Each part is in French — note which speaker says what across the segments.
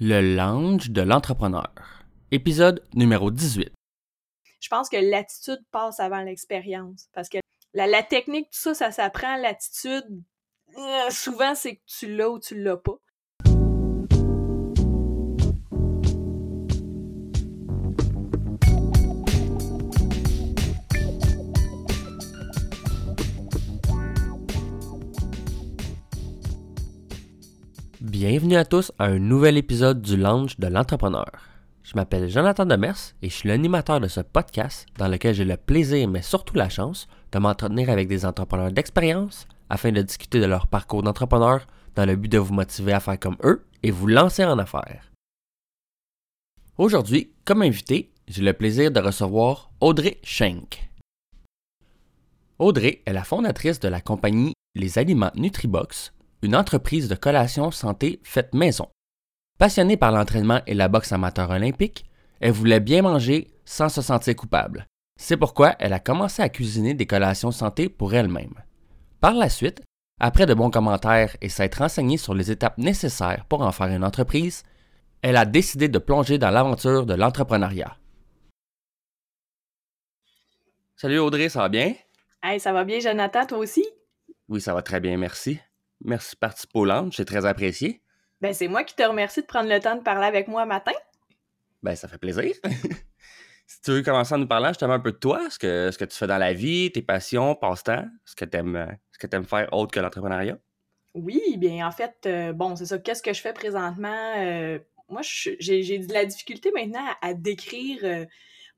Speaker 1: Le lounge de l'entrepreneur. Épisode numéro 18.
Speaker 2: Je pense que l'attitude passe avant l'expérience. Parce que la, technique, tout ça, ça s'apprend. L'attitude, euh, souvent, c'est que tu l'as ou tu l'as pas.
Speaker 1: Bienvenue à tous à un nouvel épisode du Lounge de l'entrepreneur. Je m'appelle Jonathan Demers et je suis l'animateur de ce podcast dans lequel j'ai le plaisir, mais surtout la chance, de m'entretenir avec des entrepreneurs d'expérience afin de discuter de leur parcours d'entrepreneur dans le but de vous motiver à faire comme eux et vous lancer en affaires. Aujourd'hui, comme invité, j'ai le plaisir de recevoir Audrey Schenk. Audrey est la fondatrice de la compagnie Les Aliments Nutribox, une entreprise de collation santé faite maison. Passionnée par l'entraînement et la boxe amateur olympique, elle voulait bien manger sans se sentir coupable. C'est pourquoi elle a commencé à cuisiner des collations santé pour elle-même. Par la suite, après de bons commentaires et s'être renseignée sur les étapes nécessaires pour en faire une entreprise, elle a décidé de plonger dans l'aventure de l'entrepreneuriat. Salut Audrey, ça va bien?
Speaker 2: Hey, ça va bien, Jonathan, toi aussi?
Speaker 1: Oui, ça va très bien, merci. Merci de participer au lounge, c'est très apprécié.
Speaker 2: Ben, c'est moi qui te remercie de prendre le temps de parler avec moi matin.
Speaker 1: Ben, ça fait plaisir. si tu veux commencer en nous parlant justement un peu de toi, ce que, ce que tu fais dans la vie, tes passions, passe-temps, ce que tu aimes, ce que aimes faire autre que l'entrepreneuriat.
Speaker 2: Oui, bien en fait, euh, bon, c'est ça. Qu'est-ce que je fais présentement? Euh, moi, j'ai j'ai de la difficulté maintenant à, à décrire euh,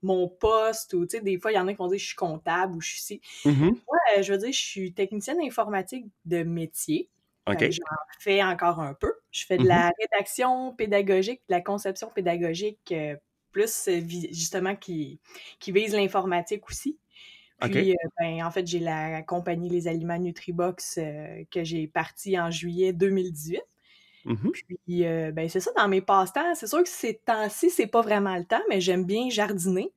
Speaker 2: mon poste ou, tu sais, des fois, il y en a qui vont dire je suis comptable ou je suis ci.
Speaker 1: Mhm.
Speaker 2: Moi, euh, je veux dire, je suis technicienne informatique de métier.
Speaker 1: OK.
Speaker 2: Fait que J'en fais encore un peu. Je fais de la rédaction pédagogique, de la conception pédagogique, euh, plus euh, justement qui, qui vise l'informatique aussi. Puis, euh, ben, en fait, j'ai la compagnie Les Aliments Nutribox euh, que j'ai partie en juillet 2018.
Speaker 1: Mhm.
Speaker 2: Puis, euh, ben, c'est ça, dans mes passe-temps. C'est sûr que ces temps-ci, c'est pas vraiment le temps, mais j'aime bien jardiner.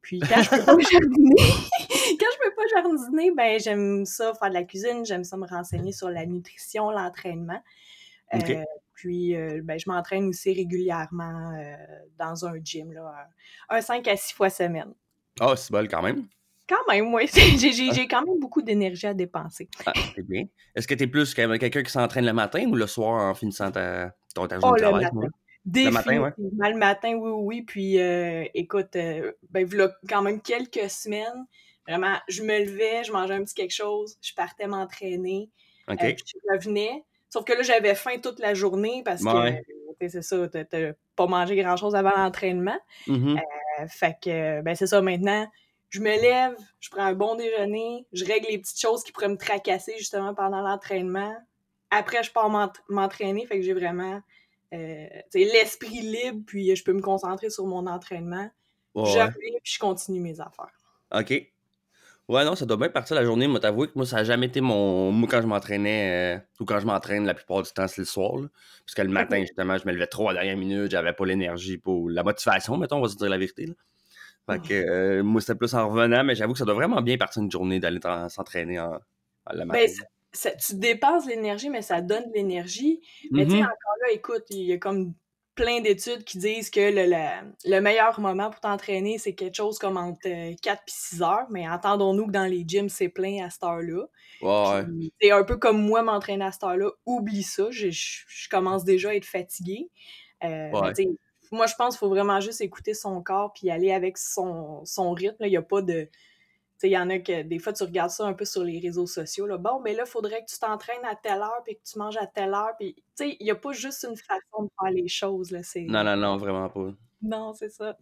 Speaker 2: Puis, quand je peux pas jardiner, quand je peux pas jardiner, ben, j'aime ça faire de la cuisine, j'aime ça me renseigner sur la nutrition, l'entraînement. Euh, puis, euh, ben, je m'entraîne aussi régulièrement euh, dans un gym, là, un 5 à 6 fois semaine.
Speaker 1: Ah, c'est bon quand même.
Speaker 2: Quand même, oui. J'ai j'ai- j'ai quand même beaucoup d'énergie à dépenser.
Speaker 1: Ah, c'est bien. Est-ce que tu es plus quelqu'un qui s'entraîne le matin ou le soir en finissant ta, ton, ta journée
Speaker 2: Oh,
Speaker 1: de
Speaker 2: le
Speaker 1: travail?
Speaker 2: matin.
Speaker 1: Le matin, ouais.
Speaker 2: Le matin, oui, oui. Puis, euh, écoute, euh, ben, voilà quand même quelques semaines, vraiment, je me levais, je mangeais un petit quelque chose, je partais m'entraîner,
Speaker 1: OK.
Speaker 2: euh, puis je revenais. Sauf que là, j'avais faim toute la journée parce que,
Speaker 1: Ouais.
Speaker 2: c'est ça, t'as pas mangé grand-chose avant l'entraînement.
Speaker 1: Mhm.
Speaker 2: Euh, fait que, ben, c'est ça, maintenant, je me lève, je prends un bon déjeuner, je règle les petites choses qui pourraient me tracasser justement pendant l'entraînement. Après, je pars m'ent- m'entraîner, fait que j'ai vraiment euh, l'esprit libre, puis je peux me concentrer sur mon entraînement.
Speaker 1: Ouais,
Speaker 2: reviens, puis je continue mes affaires.
Speaker 1: OK. Ouais, non, ça doit bien partir la journée. Moi, t'avouer que moi, ça n'a jamais été mon. Moi, quand je m'entraînais, euh, ou quand je m'entraîne, la plupart du temps, c'est le soir. là. Parce que le matin, justement, je me levais trop à la dernière minute, j'avais pas l'énergie pour la motivation, mettons, on va se dire la vérité. Là. Fait que euh, moi, c'était plus en revenant, mais j'avoue que ça doit vraiment bien partir une journée d'aller s'entraîner en, matin.
Speaker 2: Ben, ça- ça- tu dépenses l'énergie, mais ça donne de l'énergie. Mais tu sais,
Speaker 1: Mhm.
Speaker 2: encore là, écoute, il y a comme plein d'études qui disent que le, le- le meilleur moment pour t'entraîner, c'est quelque chose comme entre euh, 4 et 6 heures. Mais entendons-nous que dans les gyms, c'est plein à cette heure-là.
Speaker 1: Ouais,
Speaker 2: C'est un peu comme moi m'entraîner à cette heure-là. Oublie ça, je, je- je commence déjà à être fatiguée. Euh,
Speaker 1: Ouais.
Speaker 2: Moi, je pense qu'il faut vraiment juste écouter son corps puis aller avec son, son rythme. Il n'y a pas de. Il y en a que des fois, tu regardes ça un peu sur les réseaux sociaux. Là. Bon, mais là, il faudrait que tu t'entraînes à telle heure puis que tu manges à telle heure. Puis, tu sais, il n'y a pas juste une façon de faire les choses. Là.
Speaker 1: Non, non, non, vraiment pas.
Speaker 2: Non, c'est ça.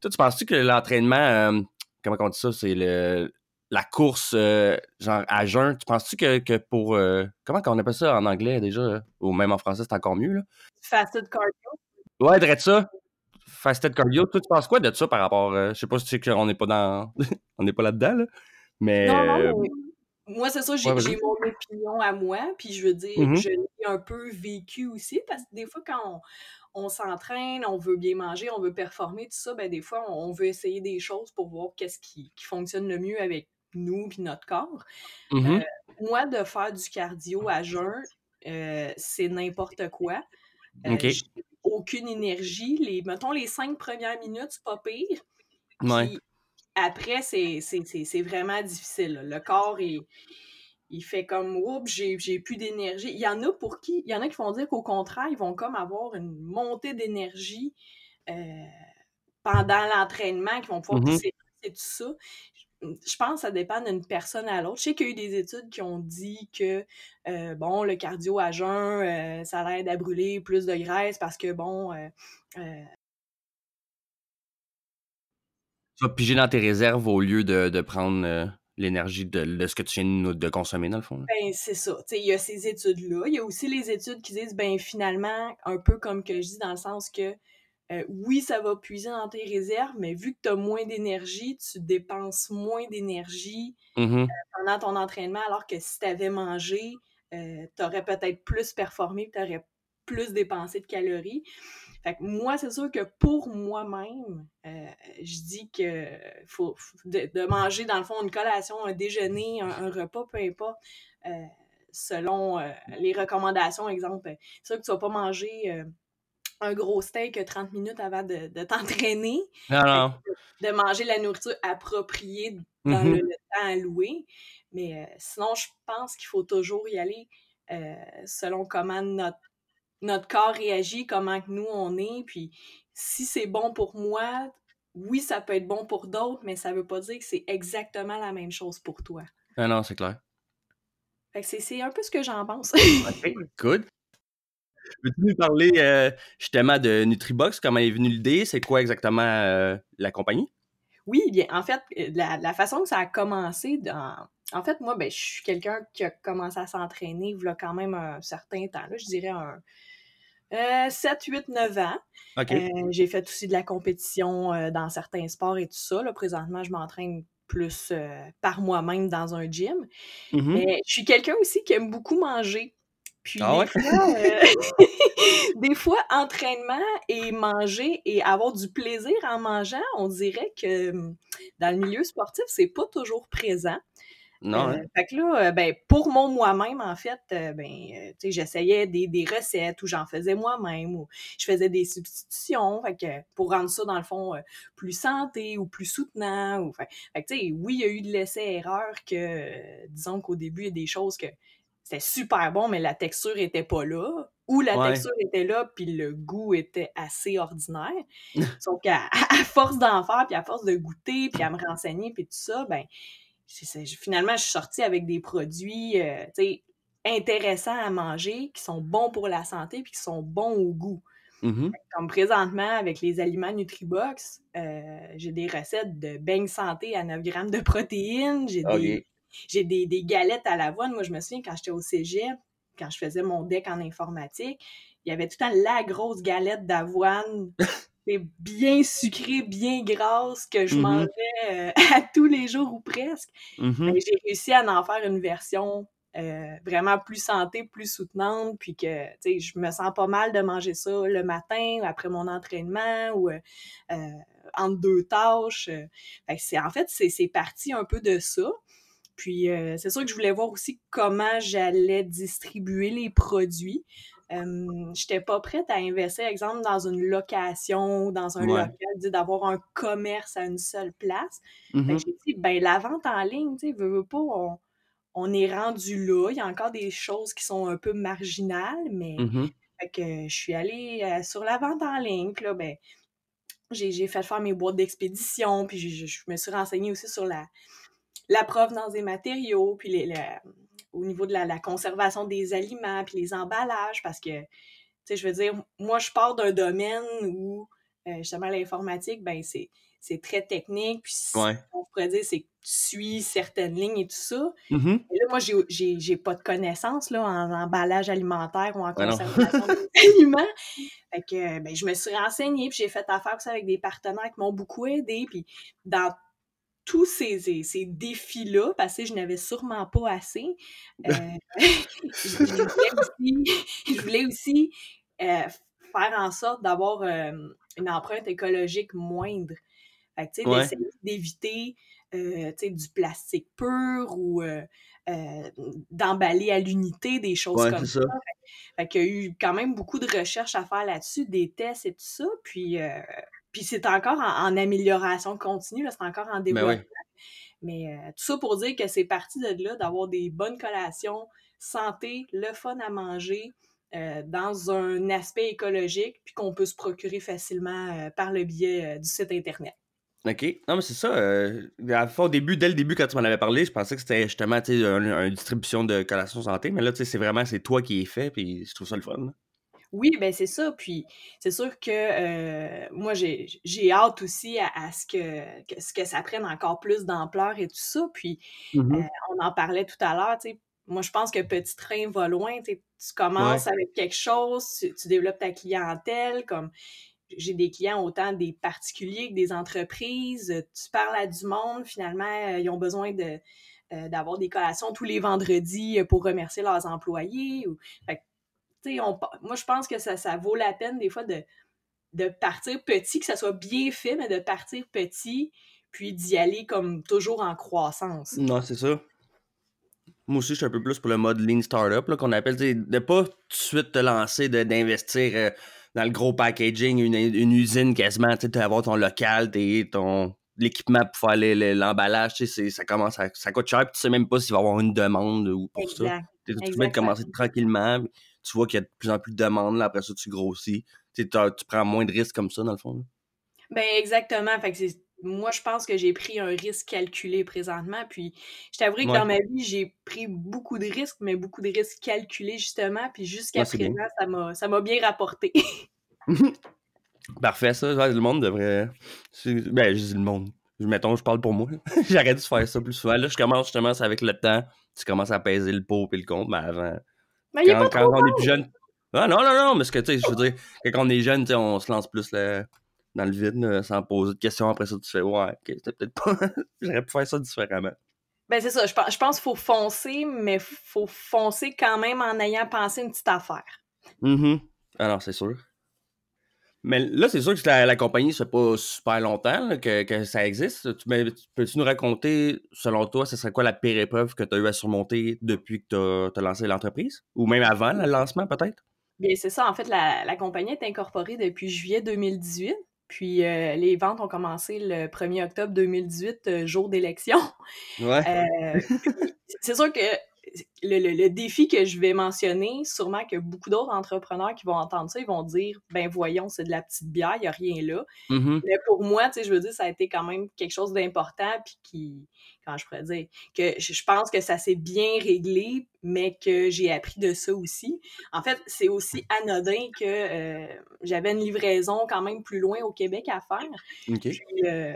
Speaker 1: Toi, tu penses-tu que l'entraînement, euh, comment on dit ça, c'est le la course euh, genre à jeun, tu penses-tu que, que pour euh, comment on appelle ça en anglais déjà ou même en français c'est encore mieux là?
Speaker 2: Fasted cardio.
Speaker 1: Ouais, de ça. Fasted cardio, toi tu penses quoi de ça par rapport euh, je sais pas si tu sais qu'on n'est pas dans on n'est pas là-dedans là, mais
Speaker 2: Non, non,
Speaker 1: euh,
Speaker 2: mais moi, c'est ça, j'ai
Speaker 1: ouais,
Speaker 2: mon opinion à moi, puis je veux dire,
Speaker 1: Mhm.
Speaker 2: je l'ai un peu vécu aussi, parce que des fois, quand on, on s'entraîne, on veut bien manger, on veut performer, tout ça, ben des fois, on, on veut essayer des choses pour voir qu'est-ce qui, qui fonctionne le mieux avec nous puis notre corps.
Speaker 1: mhm.
Speaker 2: Euh, moi, de faire du cardio à jeun, euh, c'est n'importe quoi. Euh, aucune énergie. Les, mettons, les cinq premières minutes, c'est pas pire.
Speaker 1: Ouais.
Speaker 2: Puis après, c'est vraiment difficile. Le corps, il, il fait comme Oups, j'ai plus d'énergie. Il y en a pour qui, il y en a qui vont dire qu'au contraire, ils vont comme avoir une montée d'énergie euh, pendant l'entraînement, qui vont pouvoir pousser et tout ça. Je pense que ça dépend d'une personne à l'autre. Je sais qu'il y a eu des études qui ont dit que, euh, bon, le cardio à jeun, euh, ça l'aide à brûler plus de graisse parce que, bon, euh, euh,
Speaker 1: Tu vas piger dans tes réserves au lieu de, de prendre l'énergie de, de ce que tu viens de, de consommer, dans le fond. là.
Speaker 2: Ben, c'est ça. Il y a ces études-là. Il y a aussi les études qui disent, ben, finalement, un peu comme que je dis, dans le sens que, euh, oui, ça va puiser dans tes réserves, mais vu que tu as moins d'énergie, tu dépenses moins d'énergie
Speaker 1: Mhm.
Speaker 2: pendant ton entraînement, alors que si tu avais mangé, tu aurais peut-être plus performé, tu aurais plus dépensé de calories. Fait que moi, c'est sûr que pour moi-même, euh, je dis que faut, de, de manger, dans le fond, une collation, un déjeuner, un, un repas, peu importe, euh, selon euh, les recommandations. Exemple, c'est sûr que tu vas pas manger euh, un gros steak 30 minutes avant de, de t'entraîner
Speaker 1: Non, non.
Speaker 2: de manger la nourriture appropriée dans le, le temps alloué. Mais euh, sinon, je pense qu'il faut toujours y aller euh, selon comment notre, notre corps réagit, comment que nous on est. Puis si c'est bon pour moi, oui, ça peut être bon pour d'autres, mais ça veut pas dire que c'est exactement la même chose pour toi.
Speaker 1: Non, non, c'est clair.
Speaker 2: Fait que c'est- c'est un peu ce que j'en pense.
Speaker 1: OK, good. Peux-tu nous parler euh, justement de Nutribox? Comment est venue l'idée? C'est quoi exactement euh, la compagnie?
Speaker 2: Oui, bien, en fait, euh, la, la façon que ça a commencé, dans... en fait, moi, ben, je suis quelqu'un qui a commencé à s'entraîner il y a quand même un certain temps, là, je dirais un euh, 7, 8, 9 ans. Euh, j'ai fait aussi de la compétition euh, dans certains sports et tout ça. Là, présentement, je m'entraîne plus par moi-même dans un gym.
Speaker 1: Mhm.
Speaker 2: Mais je suis quelqu'un aussi qui aime beaucoup manger. Puis
Speaker 1: Ah
Speaker 2: des, fois, euh, des fois, entraînement et manger et avoir du plaisir en mangeant, on dirait que dans le milieu sportif, c'est pas toujours présent.
Speaker 1: Non,
Speaker 2: Euh,
Speaker 1: hein?
Speaker 2: fait que là, euh, ben, pour mon moi-même, en fait, euh, ben, euh, j'essayais des, des recettes ou j'en faisais moi-même ou je faisais des substitutions, fait que pour rendre ça, dans le fond, euh, plus santé ou plus soutenant. Ou, fait, fait que, tu sais, oui, il y a eu de l'essai-erreur que, euh, disons qu'au début, il y a des choses que c'était super bon, mais la texture était pas là. Ou la
Speaker 1: Ouais.
Speaker 2: texture était là, puis le goût était assez ordinaire. Sauf qu'à à force d'en faire, puis à force de goûter, puis à me renseigner, puis tout ça, ben finalement, je suis sortie avec des produits euh, intéressants à manger, qui sont bons pour la santé, puis qui sont bons au goût.
Speaker 1: Mhm.
Speaker 2: Comme présentement, avec les aliments Nutribox, euh, j'ai des recettes de beignes santé à 9 grammes de protéines, j'ai des,
Speaker 1: OK.
Speaker 2: J'ai des, des galettes à l'avoine. Moi, je me souviens, quand j'étais au cégep, quand je faisais mon deck en informatique, il y avait tout le temps la grosse galette d'avoine, c'est bien sucrée, bien grasse, que je
Speaker 1: Mhm.
Speaker 2: mangeais euh, à tous les jours ou presque.
Speaker 1: Mhm.
Speaker 2: Ben, j'ai réussi à en faire une version euh, vraiment plus santé, plus soutenante, puis que, je me sens pas mal de manger ça le matin, après mon entraînement, ou euh, euh, entre deux tâches. en fait, c'est, c'est parti un peu de ça. Puis, euh, c'est sûr que je voulais voir aussi comment j'allais distribuer les produits. Euh, j'étais pas prête à investir, exemple, dans une location, dans un
Speaker 1: Ouais.
Speaker 2: local, d'avoir un commerce à une seule place.
Speaker 1: Mhm.
Speaker 2: que j'ai dit, ben la vente en ligne, tu sais, veux, veux pas, on, on est rendu là. Il y a encore des choses qui sont un peu marginales, mais
Speaker 1: Mhm.
Speaker 2: fait que je suis allée euh, sur la vente en ligne. Puis là, ben, j'ai j'ai fait faire mes boîtes d'expédition, puis je, je- je me suis renseignée aussi sur la, la provenance des matériaux, puis les- au niveau de la, la conservation des aliments, puis les emballages, parce que, tu sais, je veux dire, moi, je pars d'un domaine où, euh, justement, l'informatique, ben, c'est c'est très technique, puis
Speaker 1: Ouais.
Speaker 2: on pourrait dire, c'est que tu suis certaines lignes et tout ça. Et là, moi, j'ai- j'ai j'ai pas de connaissances là, en emballage alimentaire ou en
Speaker 1: non.
Speaker 2: conservation des aliments. Fait que ben, je me suis renseignée, puis j'ai fait affaire avec des partenaires qui m'ont beaucoup aidé. Puis dans tous ces, ces, ces défis-là, parce que je n'avais sûrement pas assez, euh, je, je voulais aussi, je voulais aussi, euh, faire en sorte d'avoir euh, une empreinte écologique moindre. Fait que,
Speaker 1: Ouais.
Speaker 2: d'essayer d'éviter du plastique pur ou d'emballer à l'unité, des choses comme ça. Fait, qu'il y a eu quand même beaucoup de recherches à faire là-dessus, des tests et tout ça. Puis, puis c'est encore en, amélioration continue, c'est encore en ben développement. Mais tout ça pour dire que c'est parti de là, d'avoir des bonnes collations, santé, le fun à manger, dans un aspect écologique, puis qu'on peut se procurer facilement par le biais du site Internet.
Speaker 1: OK. Non, mais c'est ça. Euh, au début, dès le début, quand tu m'en avais parlé, je pensais que c'était justement une distribution de collations santé, mais là, c'est vraiment c'est toi qui es fait, puis je trouve ça le fun.
Speaker 2: Oui, ben c'est ça. Puis c'est sûr que euh, moi, j'ai hâte aussi à, ce, que, ce que ça prenne encore plus d'ampleur et tout ça. Puis euh, on en parlait tout à l'heure, tu sais. Moi, je pense que Petit Train va loin. Tu commences avec quelque chose, tu, tu, développes ta clientèle. Comme j'ai des clients autant des particuliers que des entreprises. Euh, tu parles à du monde, finalement, euh, ils ont besoin de, euh, d'avoir des collations tous les vendredis pour remercier leurs employés. Ou, moi, je pense que ça, ça vaut la peine des fois de, de partir petit, que ça soit bien fait, mais de partir petit, puis d'y aller comme toujours en croissance.
Speaker 1: Non, c'est ça. Moi aussi, je suis un peu plus pour le mode Lean Startup, qu'on appelle, de pas tout de suite te lancer, d'investir dans le gros packaging, une, usine quasiment, tu avoir ton local, ton l'équipement pour faire l'emballage, ça commence à, ça coûte cher, puis tu sais même pas s'il va y avoir une demande ou pour ça. Tu peux commencer tranquillement, tu vois qu'il y a de plus en plus de demandes, après ça tu grossis. Tu, tu prends moins de risques comme ça, dans le fond.
Speaker 2: Ben exactement. Fait que moi, je pense que j'ai pris un risque calculé présentement. Puis, je t'avouerai que dans ma vie, j'ai pris beaucoup de risques, mais beaucoup de risques calculés, justement. Puis, jusqu'à présent, ça m'a bien rapporté.
Speaker 1: Parfait, ça. le monde devrait. Ben, je dis le monde. Mettons, je parle pour moi. J'arrête de faire ça plus souvent. Là, je commence justement avec le temps. Tu commences à peser le pot et le compte, mais avant.
Speaker 2: Mais quand, quand on est plus
Speaker 1: jeune. Ah non, non, non, mais ce que tu sais, je veux dire, quand on est jeune, on se lance plus dans le vide sans poser de questions. Après ça, tu fais Ouais, ok, c'était peut-être pas. J'aurais pu faire ça différemment.
Speaker 2: Ben, c'est ça. Je pense, je pense qu'il faut foncer, mais il faut foncer quand même en ayant pensé une petite affaire.
Speaker 1: Mm Alors, c'est sûr. Mais là, c'est sûr que la, compagnie, ça fait pas super longtemps que, ça existe. Peux-tu nous raconter, selon toi, ce serait quoi la pire épreuve que tu as eu à surmonter depuis que tu as, lancé l'entreprise? Ou même avant le lancement, peut-être?
Speaker 2: Bien, c'est ça. En fait, la, compagnie est incorporée depuis juillet 2018. Puis euh, les ventes ont commencé le 1er octobre 2018, euh, jour d'élection.
Speaker 1: Ouais.
Speaker 2: Euh, c'est sûr que le, défi que je vais mentionner, sûrement que beaucoup d'autres entrepreneurs qui vont entendre ça, ils vont dire ben voyons, c'est de la petite bière, il n'y a rien là.
Speaker 1: Mm-hmm.
Speaker 2: Mais pour moi, tu sais, je veux dire, ça a été quand même quelque chose d'important, puis qui, quand je pourrais dire, que je pense que ça s'est bien réglé, mais que j'ai appris de ça aussi. En fait, c'est aussi anodin que euh, j'avais une livraison quand même plus loin au Québec à faire.
Speaker 1: Puis,
Speaker 2: euh,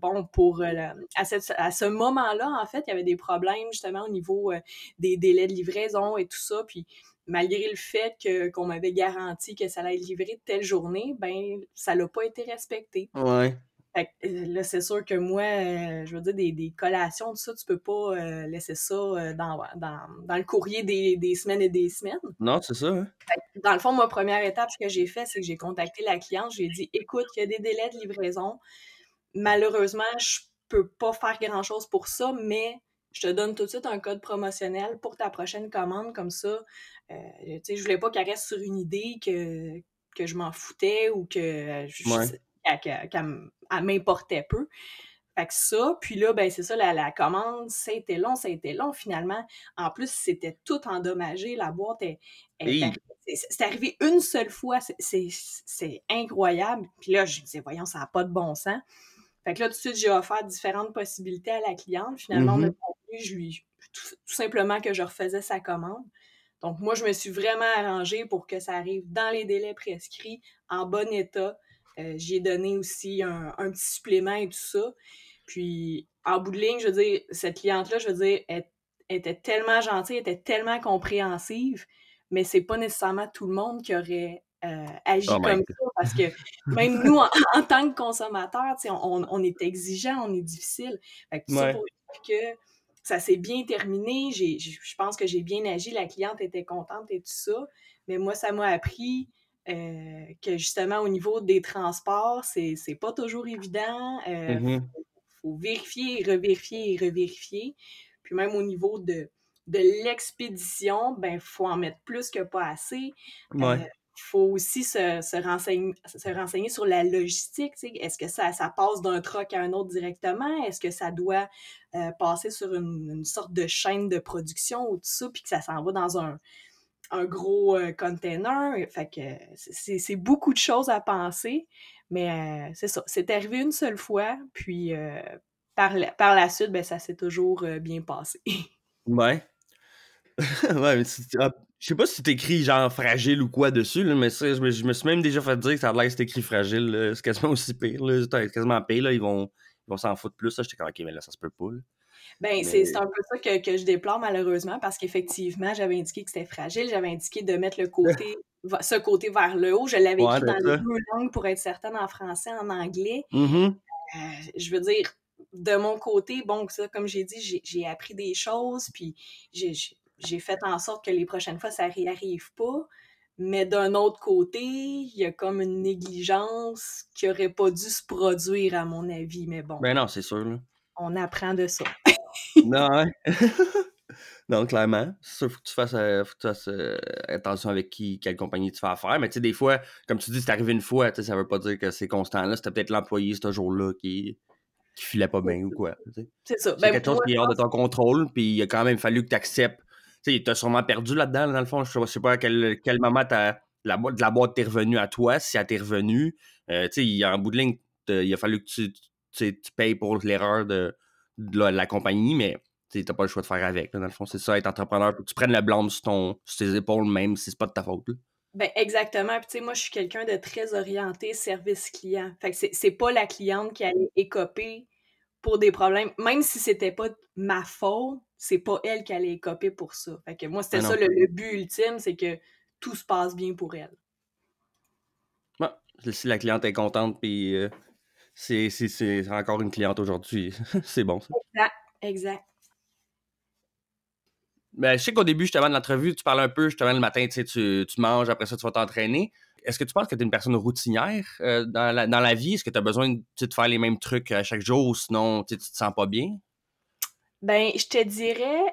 Speaker 2: bon, pour euh, à, à, ce moment-là, en fait, il y avait des problèmes justement au niveau des délais de livraison et tout ça. Puis malgré le fait que, qu'on m'avait garanti que ça allait être livré telle journée, ben ça l'a pas été respecté.
Speaker 1: Ouais.
Speaker 2: Fait euh, là, c'est sûr que moi, euh, je veux dire, des, des, collations, tout ça, tu peux pas euh, laisser ça dans, dans, dans, le courrier des, des, semaines et des semaines.
Speaker 1: Non, c'est ça. Hein.
Speaker 2: dans le fond, ma première étape, ce que j'ai fait, c'est que j'ai contacté la cliente. J'ai dit, écoute, il y a des délais de livraison. Malheureusement, je peux pas faire grand-chose pour ça, mais je te donne tout de suite un code promotionnel pour ta prochaine commande. Comme ça, tu sais, je voulais pas qu'elle reste sur une idée que, que je m'en foutais ou que m'importait peu. Fait que ça, puis là, ben c'est ça, la, la commande, ça a été long, ça a été long finalement. En plus, c'était tout endommagé, la boîte est... C'est arrivé une seule fois, c'est incroyable. Puis là, je disais, voyons, ça n'a pas de bon sens. Fait que là, tout de suite, j'ai offert différentes possibilités à la cliente. Finalement, on a mm-hmm. je lui tout, simplement que je refaisais sa commande. Donc, moi, je me suis vraiment arrangée pour que ça arrive dans les délais prescrits, en bon état. Euh, j'ai donné aussi un, petit supplément et tout ça. Puis, en bout de ligne, je veux dire, cette cliente-là, je veux dire, elle, était tellement gentille, elle était tellement compréhensive, mais c'est pas nécessairement tout le monde qui aurait euh, agi oh comme ça parce que même nous, en, tant que consommateurs, on, on, est exigeant, on est difficile. Fait que, ça pour dire que ça s'est bien terminé, je pense que j'ai bien agi, la cliente était contente et tout ça, mais moi, ça m'a appris euh, que justement au niveau des transports, c'est, c'est pas toujours évident. Il euh, mm-hmm. faut, vérifier et revérifier et revérifier. Puis même au niveau de, de l'expédition, ben, faut en mettre plus que pas assez.
Speaker 1: Ouais.
Speaker 2: Euh, faut aussi se, se, renseigner, se renseigner sur la logistique. Est-ce que ça, ça passe d'un truck à un autre directement? Est-ce que ça doit euh, passer sur une, une, sorte de chaîne de production ou tout ça, puis que ça s'en va dans un, un gros euh, container? Fait que c'est beaucoup de choses à penser, mais euh, c'est ça. C'est arrivé une seule fois, puis euh, par, la, par la suite, ben, ça s'est toujours bien passé.
Speaker 1: ouais. ouais, mais ah, je sais pas si c'est écrit genre fragile ou quoi dessus, là, mais je me, suis même déjà fait dire que ça a l'air que c'est écrit fragile. C'est quasiment aussi pire. C'est quasiment pire. Là, ils vont ils vont s'en foutre plus. J'étais comme, ok, mais là, ça se peut pas.
Speaker 2: Ben, mais... c'est un peu ça que, que, je déplore malheureusement parce qu'effectivement, j'avais indiqué que c'était fragile. J'avais indiqué de mettre le côté, ce côté vers le haut. Je l'avais
Speaker 1: ouais,
Speaker 2: écrit dans les deux langues pour être certaine en français, en anglais.
Speaker 1: Mm -hmm.
Speaker 2: euh, je veux dire, de mon côté, bon, ça, comme j'ai dit, j'ai appris des choses, puis j'ai fait en sorte que les prochaines fois, ça réarrive pas. Mais d'un autre côté, il y a comme une négligence qui aurait pas dû se produire, à mon avis. Mais bon.
Speaker 1: Ben non, c'est sûr. Là.
Speaker 2: On apprend de ça.
Speaker 1: non, hein? non, clairement. C'est sûr, faut que tu fasses, euh, faut que tu fasses euh, attention avec qui, quelle compagnie tu fais affaire. Mais tu sais, des fois, comme tu dis, c'est arrivé une fois, tu sais, ça veut pas dire que c'est constant. Là, c'était peut-être l'employé ce jour-là qui, qui filait pas bien ou quoi.
Speaker 2: C'est ça.
Speaker 1: C'est ben, quelque chose qui est hors de ton contrôle, puis il a quand même fallu que tu acceptes. Tu sais, t'as sûrement perdu là-dedans, là, dans le fond. Je sais pas à quel, quel moment as, la, boîte, la boîte t'est revenue à toi, si elle t'est revenue. Euh, tu sais, en bout de ligne, il a fallu que tu, tu, payes pour l'erreur de, de, la, de, la, compagnie, mais tu n'as pas le choix de faire avec. Là, dans le fond, c'est ça, être entrepreneur. Faut que tu prennes le blâme sur, ton, sur tes épaules, même si c'est pas de ta faute. Là.
Speaker 2: Ben exactement. Puis tu sais, moi, je suis quelqu'un de très orienté service client. Fait que c'est pas la cliente qui allait écoper pour des problèmes, même si c'était pas ma faute, c'est pas elle qui allait écoper pour ça. Fait que moi, c'était
Speaker 1: Ah
Speaker 2: ça le, le but ultime, c'est que tout se passe bien pour elle.
Speaker 1: Ouais, si la cliente est contente, puis euh, c'est c'est- c'est encore une cliente aujourd'hui, c'est bon ça.
Speaker 2: Exact, exact.
Speaker 1: Ben, je sais qu'au début, justement, de l'entrevue, tu parles un peu, justement, le matin, tu sais, tu, tu manges, après ça, tu vas t'entraîner. Est-ce que tu penses que tu es une personne routinière euh, dans, la, dans la vie? Est-ce que tu as besoin de, faire les mêmes trucs à chaque jour ou sinon tu te sens pas bien?
Speaker 2: Ben, je te dirais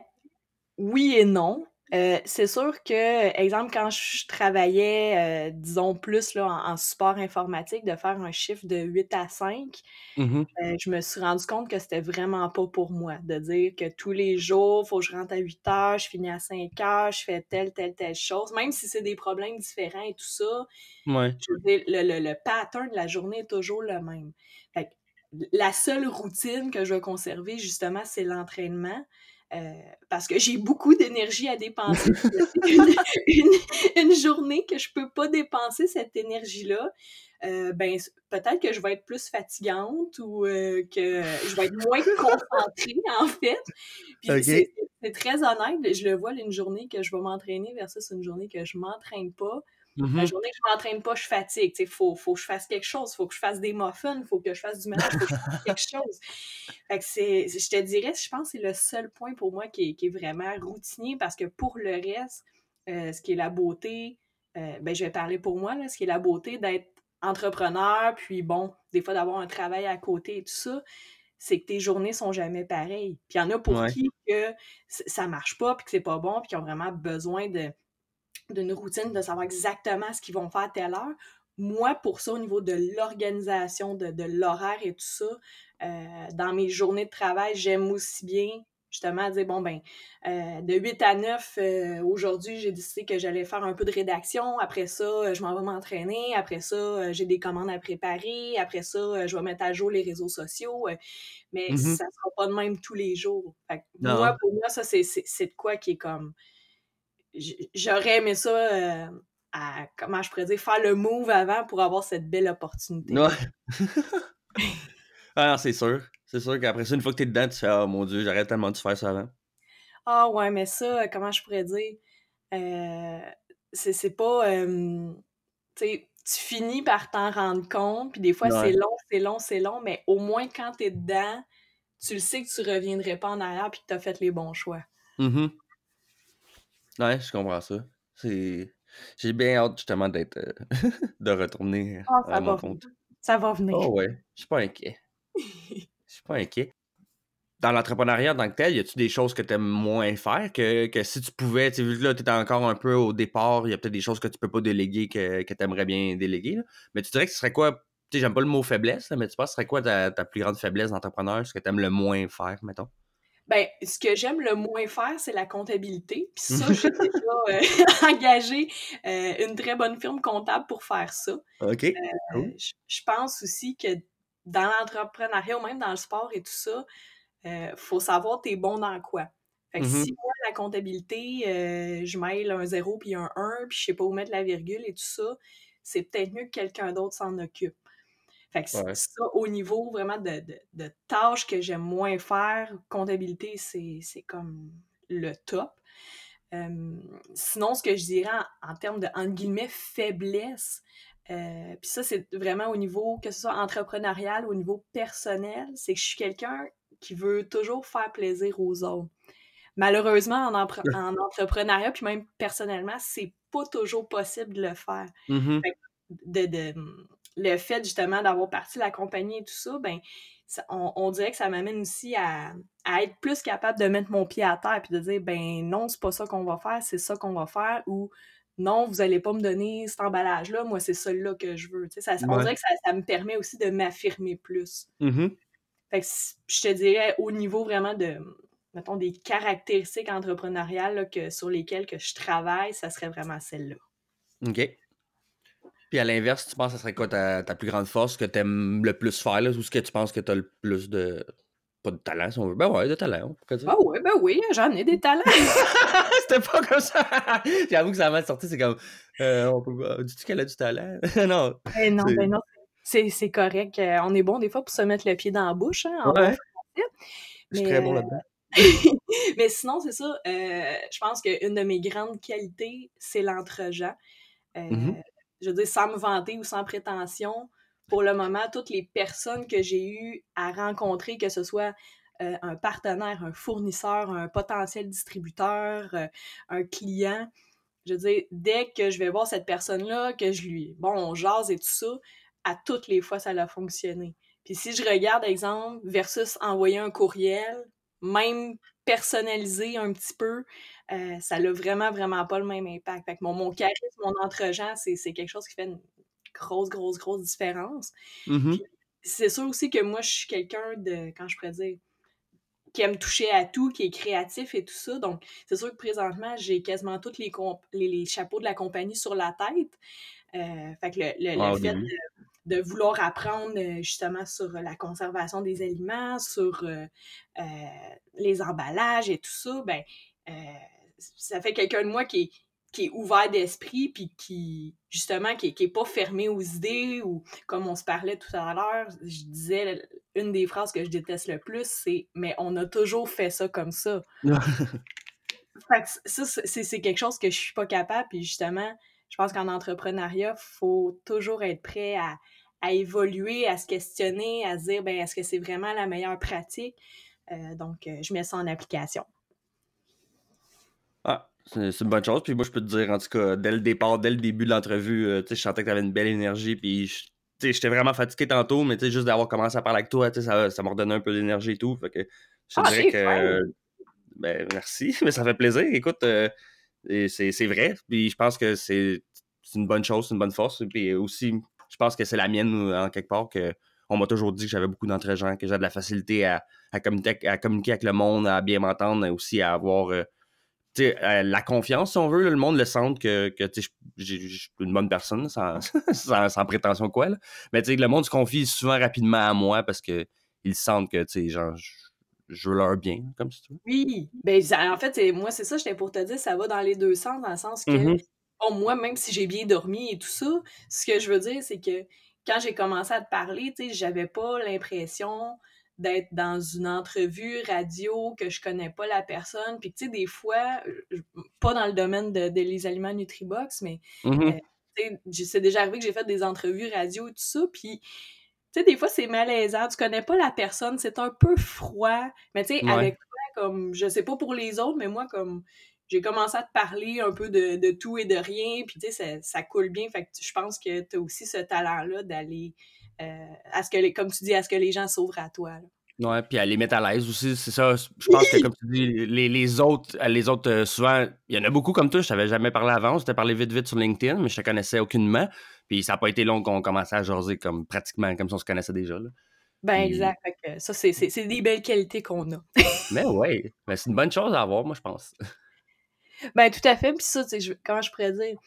Speaker 2: oui et non. Euh, c'est sûr que, exemple, quand je travaillais, euh, disons, plus là, en, en support informatique, de faire un chiffre de 8 à 5,
Speaker 1: Mhm.
Speaker 2: euh, je me suis rendu compte que c'était vraiment pas pour moi. De dire que tous les jours, il faut que je rentre à 8 heures, je finis à 5 heures, je fais telle, telle, telle chose, même si c'est des problèmes différents et tout ça,
Speaker 1: Ouais.
Speaker 2: je veux dire, le, le, le pattern de la journée est toujours le même. Fait que la seule routine que je vais conserver, justement, c'est l'entraînement. Euh, parce que j'ai beaucoup d'énergie à dépenser. une, une, une, journée que je peux pas dépenser cette énergie-là, euh, ben peut-être que je vais être plus fatigante ou euh, que je vais être moins concentrée, en fait.
Speaker 1: Okay.
Speaker 2: c'est très honnête. Je le vois, une journée que je vais m'entraîner versus une journée que je m'entraîne pas. La journée que je m'entraîne pas, je fatigue. Il faut, faut que je fasse quelque chose. Il faut que je fasse des muffins. Il faut que je fasse du ménage. Il faut que je fasse quelque chose. Fait que c'est, je te dirais, je pense que c'est le seul point pour moi qui est, qui est vraiment routinier parce que pour le reste, euh, ce qui est la beauté, euh, ben, je vais parler pour moi, là, ce qui est la beauté d'être entrepreneur, puis bon, des fois d'avoir un travail à côté et tout ça, c'est que tes journées sont jamais pareilles. Puis il y en a pour
Speaker 1: Ouais.
Speaker 2: qui que ça marche pas, puis que c'est pas bon, puis qui ont vraiment besoin de d'une routine, de savoir exactement ce qu'ils vont faire à telle heure. Moi, pour ça, au niveau de l'organisation, de, de l'horaire et tout ça, euh, dans mes journées de travail, j'aime aussi bien justement dire, bon, ben, euh, de 8 à 9, euh, aujourd'hui, j'ai décidé que j'allais faire un peu de rédaction. Après ça, je m'en vais m'entraîner. Après ça, j'ai des commandes à préparer. Après ça, je vais mettre à jour les réseaux sociaux. mais
Speaker 1: Mm -hmm.
Speaker 2: ça ne sera pas de même tous les jours. Fait que
Speaker 1: Non.
Speaker 2: moi, pour moi, ça, c'est de quoi qui est comme j'aurais aimé ça euh, à, comment je pourrais dire, faire le move avant pour avoir cette belle opportunité.
Speaker 1: Ouais. ah c'est sûr. C'est sûr qu'après ça, une fois que t'es dedans, tu fais « Oh mon Dieu, j'arrête tellement de faire ça avant. »
Speaker 2: Ah ouais, mais ça, comment je pourrais dire, euh, c'est pas... Euh, tu sais, tu finis par t'en rendre compte, puis des fois,
Speaker 1: Ouais.
Speaker 2: c'est long, c'est long, c'est long, mais au moins, quand t'es dedans, tu le sais que tu reviendrais pas en arrière puis que t'as fait les bons choix.
Speaker 1: Mm -hmm. Ouais, je comprends ça. C'est... J'ai bien hâte justement d'être euh, de retourner
Speaker 2: Ah, ça
Speaker 1: mon
Speaker 2: va
Speaker 1: compte.
Speaker 2: venir. Ça va venir.
Speaker 1: Oh ouais, je suis pas inquiet. Je suis pas inquiet. dans l'entrepreneuriat en tant que tel, y a-tu des choses que tu aimes moins faire que, que si tu pouvais, tu vu là, tu es encore un peu au départ, il y a peut-être des choses que tu peux pas déléguer que, que tu aimerais bien déléguer. Mais tu dirais que ce serait quoi, tu sais, j'aime pas le mot faiblesse, mais tu penses ce serait quoi ta, ta, plus grande faiblesse d'entrepreneur, ce que tu aimes le moins faire, mettons?
Speaker 2: Ben, ce que j'aime le moins faire, c'est la comptabilité. Puis ça, j'ai déjà euh, engagé euh, une très bonne firme comptable pour faire ça.
Speaker 1: OK.
Speaker 2: Euh, je pense aussi que dans l'entrepreneuriat ou même dans le sport et tout ça, il faut savoir t'es bon dans quoi. Fait que
Speaker 1: Mm-hmm.
Speaker 2: si moi, la comptabilité, je mêle un 0 puis un 1, puis je sais pas où mettre la virgule et tout ça, c'est peut-être mieux que quelqu'un d'autre s'en occupe. Fait que
Speaker 1: Ouais.
Speaker 2: ça, au niveau vraiment de, de- de tâches que j'aime moins faire, comptabilité, c'est comme le top. Euh, sinon, ce que je dirais en, en termes de, entre guillemets, faiblesse, euh, puis ça, c'est vraiment au niveau, que ce soit entrepreneurial au niveau personnel, c'est que je suis quelqu'un qui veut toujours faire plaisir aux autres. Malheureusement, en, en entrepreneuriat, puis même personnellement, c'est pas toujours possible de le faire. De, de- le fait justement d'avoir parti la compagnie et tout ça, ben, ça- on, on dirait que ça m'amène aussi à, à être plus capable de mettre mon pied à terre puis de dire ben non, c'est pas ça qu'on va faire, c'est ça qu'on va faire ou non, vous allez pas me donner cet emballage-là, moi c'est celui-là que je veux. Ça- On dirait que ça, ça me permet aussi de m'affirmer plus.
Speaker 1: Mhm.
Speaker 2: Fait que je te dirais au niveau vraiment de mettons des caractéristiques entrepreneuriales là, que, sur lesquelles que je travaille, ça serait vraiment celle-là.
Speaker 1: OK. Puis à l'inverse, tu penses que ce serait quoi ta, ta plus grande force, que tu aimes le plus faire, là, ou ce que tu penses que tu as le plus de. Pas de talent, si on veut. Ben ouais, de talent, dire.
Speaker 2: Ah ouais, ben oui, j'en ai des talents.
Speaker 1: C'était pas comme ça. J'avoue que ça m'a sorti, c'est comme. Euh, on peut pas- Dis-tu qu'elle a du talent? non.
Speaker 2: Ben non,
Speaker 1: C'est-
Speaker 2: ben non, c'est c'est correct. Euh, on est bon des fois pour se mettre le pied dans la bouche, hein, en
Speaker 1: Ouais. Je suis très bon
Speaker 2: euh,
Speaker 1: là-dedans.
Speaker 2: Mais sinon, c'est ça. euh, je pense qu'une de mes grandes qualités, c'est l'entre-gens. Euh,
Speaker 1: Mhm.
Speaker 2: Je veux dire, sans me vanter ou sans prétention, pour le moment, toutes les personnes que j'ai eues à rencontrer, que ce soit euh, un partenaire, un fournisseur, un potentiel distributeur, euh, un client, je veux dire, dès que je vais voir cette personne-là, que je lui, bon, on jase et tout ça, à toutes les fois, ça a fonctionné. Puis si je regarde, exemple, versus envoyer un courriel, même personnalisé un petit peu, euh, ça n'a vraiment, vraiment pas le même impact. Fait que mon, mon charisme, mon entre-gens, c'est quelque chose qui fait une grosse, grosse, grosse différence.
Speaker 1: Mhm.
Speaker 2: C'est sûr aussi que moi, je suis quelqu'un de, quand je pourrais dire, qui aime toucher à tout, qui est créatif et tout ça. Donc, c'est sûr que présentement, j'ai quasiment tous les, les, les chapeaux de la compagnie sur la tête. Euh, fait que le, le- le fait de, de vouloir apprendre euh, justement sur la conservation des aliments, sur euh, euh, les emballages et tout ça, ben, euh, ça fait quelqu'un de moi qui est, qui est ouvert d'esprit, puis qui, justement, qui, qui est pas fermé aux idées, ou comme on se parlait tout à l'heure, je disais, une des phrases que je déteste le plus, c'est « mais on a toujours fait ça comme ça ». Ça, c'est c'est quelque chose que je suis pas capable, puis justement, je pense qu'en entrepreneuriat, il faut toujours être prêt à, à évoluer, à se questionner, à se dire, ben est-ce que c'est vraiment la meilleure pratique? Euh, donc, euh, je mets ça en application.
Speaker 1: Ah, c'est une bonne chose. Puis moi, je peux te dire, en tout cas, dès le départ, dès le début de l'entrevue, euh, tu sais, je sentais que tu avais une belle énergie. Puis, je- tu sais, j'étais vraiment fatigué tantôt, mais tu sais, juste d'avoir commencé à parler avec toi, ça, ça m'a redonné un peu d'énergie et tout. Fait que je te
Speaker 2: Ah,
Speaker 1: dirais que. euh, ben, merci, mais ça fait plaisir. Écoute, euh, et c'est vrai. Puis je pense que c'est une bonne chose, c'est une bonne force. Puis aussi, je pense que c'est la mienne, en quelque part, que on m'a toujours dit que j'avais beaucoup d'entre-gens, que j'avais de la facilité à, communiquer, à communiquer avec le monde, à bien m'entendre, aussi à avoir euh, la confiance, si on veut. le monde le sent que, que je suis une bonne personne, sans, sans, sans prétention quoi. là. Mais le monde se confie souvent rapidement à moi parce qu'ils sentent que, genre, je veux leur bien, comme si tu veux.
Speaker 2: Oui, ben, en fait, moi, c'est ça, j'étais pour te dire, ça va dans les deux sens, dans le sens que,
Speaker 1: Mhm.
Speaker 2: bon, moi, même si j'ai bien dormi et tout ça, ce que je veux dire, c'est que quand j'ai commencé à te parler, tu sais, j'avais pas l'impression d'être dans une entrevue radio, que je connais pas la personne, puis tu sais, des fois, pas dans le domaine de, de les aliments Nutribox, mais. Euh, tu sais, j- c'est déjà arrivé que j'ai fait des entrevues radio et tout ça, puis tu sais, des fois, c'est malaisant, tu connais pas la personne, c'est un peu froid, mais tu sais,
Speaker 1: Ouais.
Speaker 2: avec toi, comme, je sais pas pour les autres, mais moi, comme, j'ai commencé à te parler un peu de, de tout et de rien, puis tu sais, ça, ça coule bien, fait que je pense que tu as aussi ce talent-là d'aller, euh, à ce que, les, comme tu dis, à ce que les gens s'ouvrent à toi. là.
Speaker 1: Ouais, puis à les mettre à l'aise aussi, c'est ça. Je pense que, comme tu dis, les, les autres, les autres euh, souvent, il y en a beaucoup comme toi, je t'avais jamais parlé avant, je t'ai parlé vite vite sur LinkedIn, mais je te connaissais aucunement. Puis ça n'a pas été long qu'on commençait à jaser comme pratiquement comme si on se connaissait déjà. Là.
Speaker 2: Ben, exact. ça, c'est des belles qualités qu'on a.
Speaker 1: mais oui, mais c'est une bonne chose à avoir, moi, je pense.
Speaker 2: ben, tout à fait. Puis ça, je, comment je pourrais dire?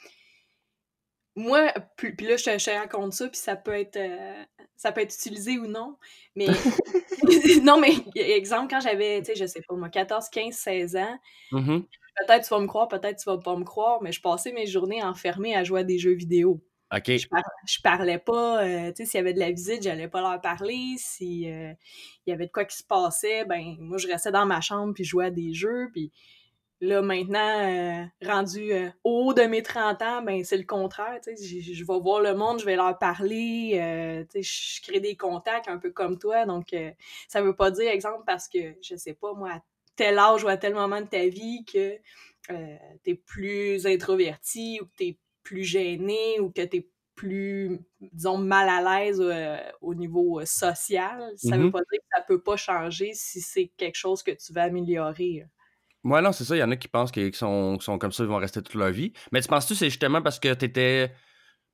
Speaker 2: Moi, puis, là, je te, raconte ça, puis ça peut être euh, ça peut être utilisé ou non. Mais non, mais exemple, quand j'avais, tu sais, je sais pas, moi, 14, 15, 16 ans,
Speaker 1: mm-hmm.
Speaker 2: peut-être tu vas me croire, peut-être tu vas pas me croire, mais je passais mes journées enfermées à jouer à des jeux vidéo.
Speaker 1: OK.
Speaker 2: Je, parlais, pas, euh, tu sais, s'il y avait de la visite, j'allais pas leur parler. S'il euh, il y avait de quoi qui se passait, ben moi, je restais dans ma chambre puis je jouais à des jeux. Puis là, maintenant, euh, rendu au haut de mes 30 ans, ben c'est le contraire, tu sais. Je vais voir le monde, je vais leur parler, tu sais, je crée des contacts un peu comme toi. Donc, ça veut pas dire, exemple, parce que, je sais pas, moi, à tel âge ou à tel moment de ta vie que tu es plus introverti ou que tu es plus gêné ou que tu es plus, disons, mal à l'aise euh, au niveau euh, social, ça veut mm-hmm. pas dire que ça peut pas changer si c'est quelque chose que tu veux améliorer.
Speaker 1: Moi, non, c'est ça. Il y en a qui pensent qu'ils sont, sont, comme ça, ils vont rester toute leur vie. Mais tu penses-tu c'est justement parce que tu étais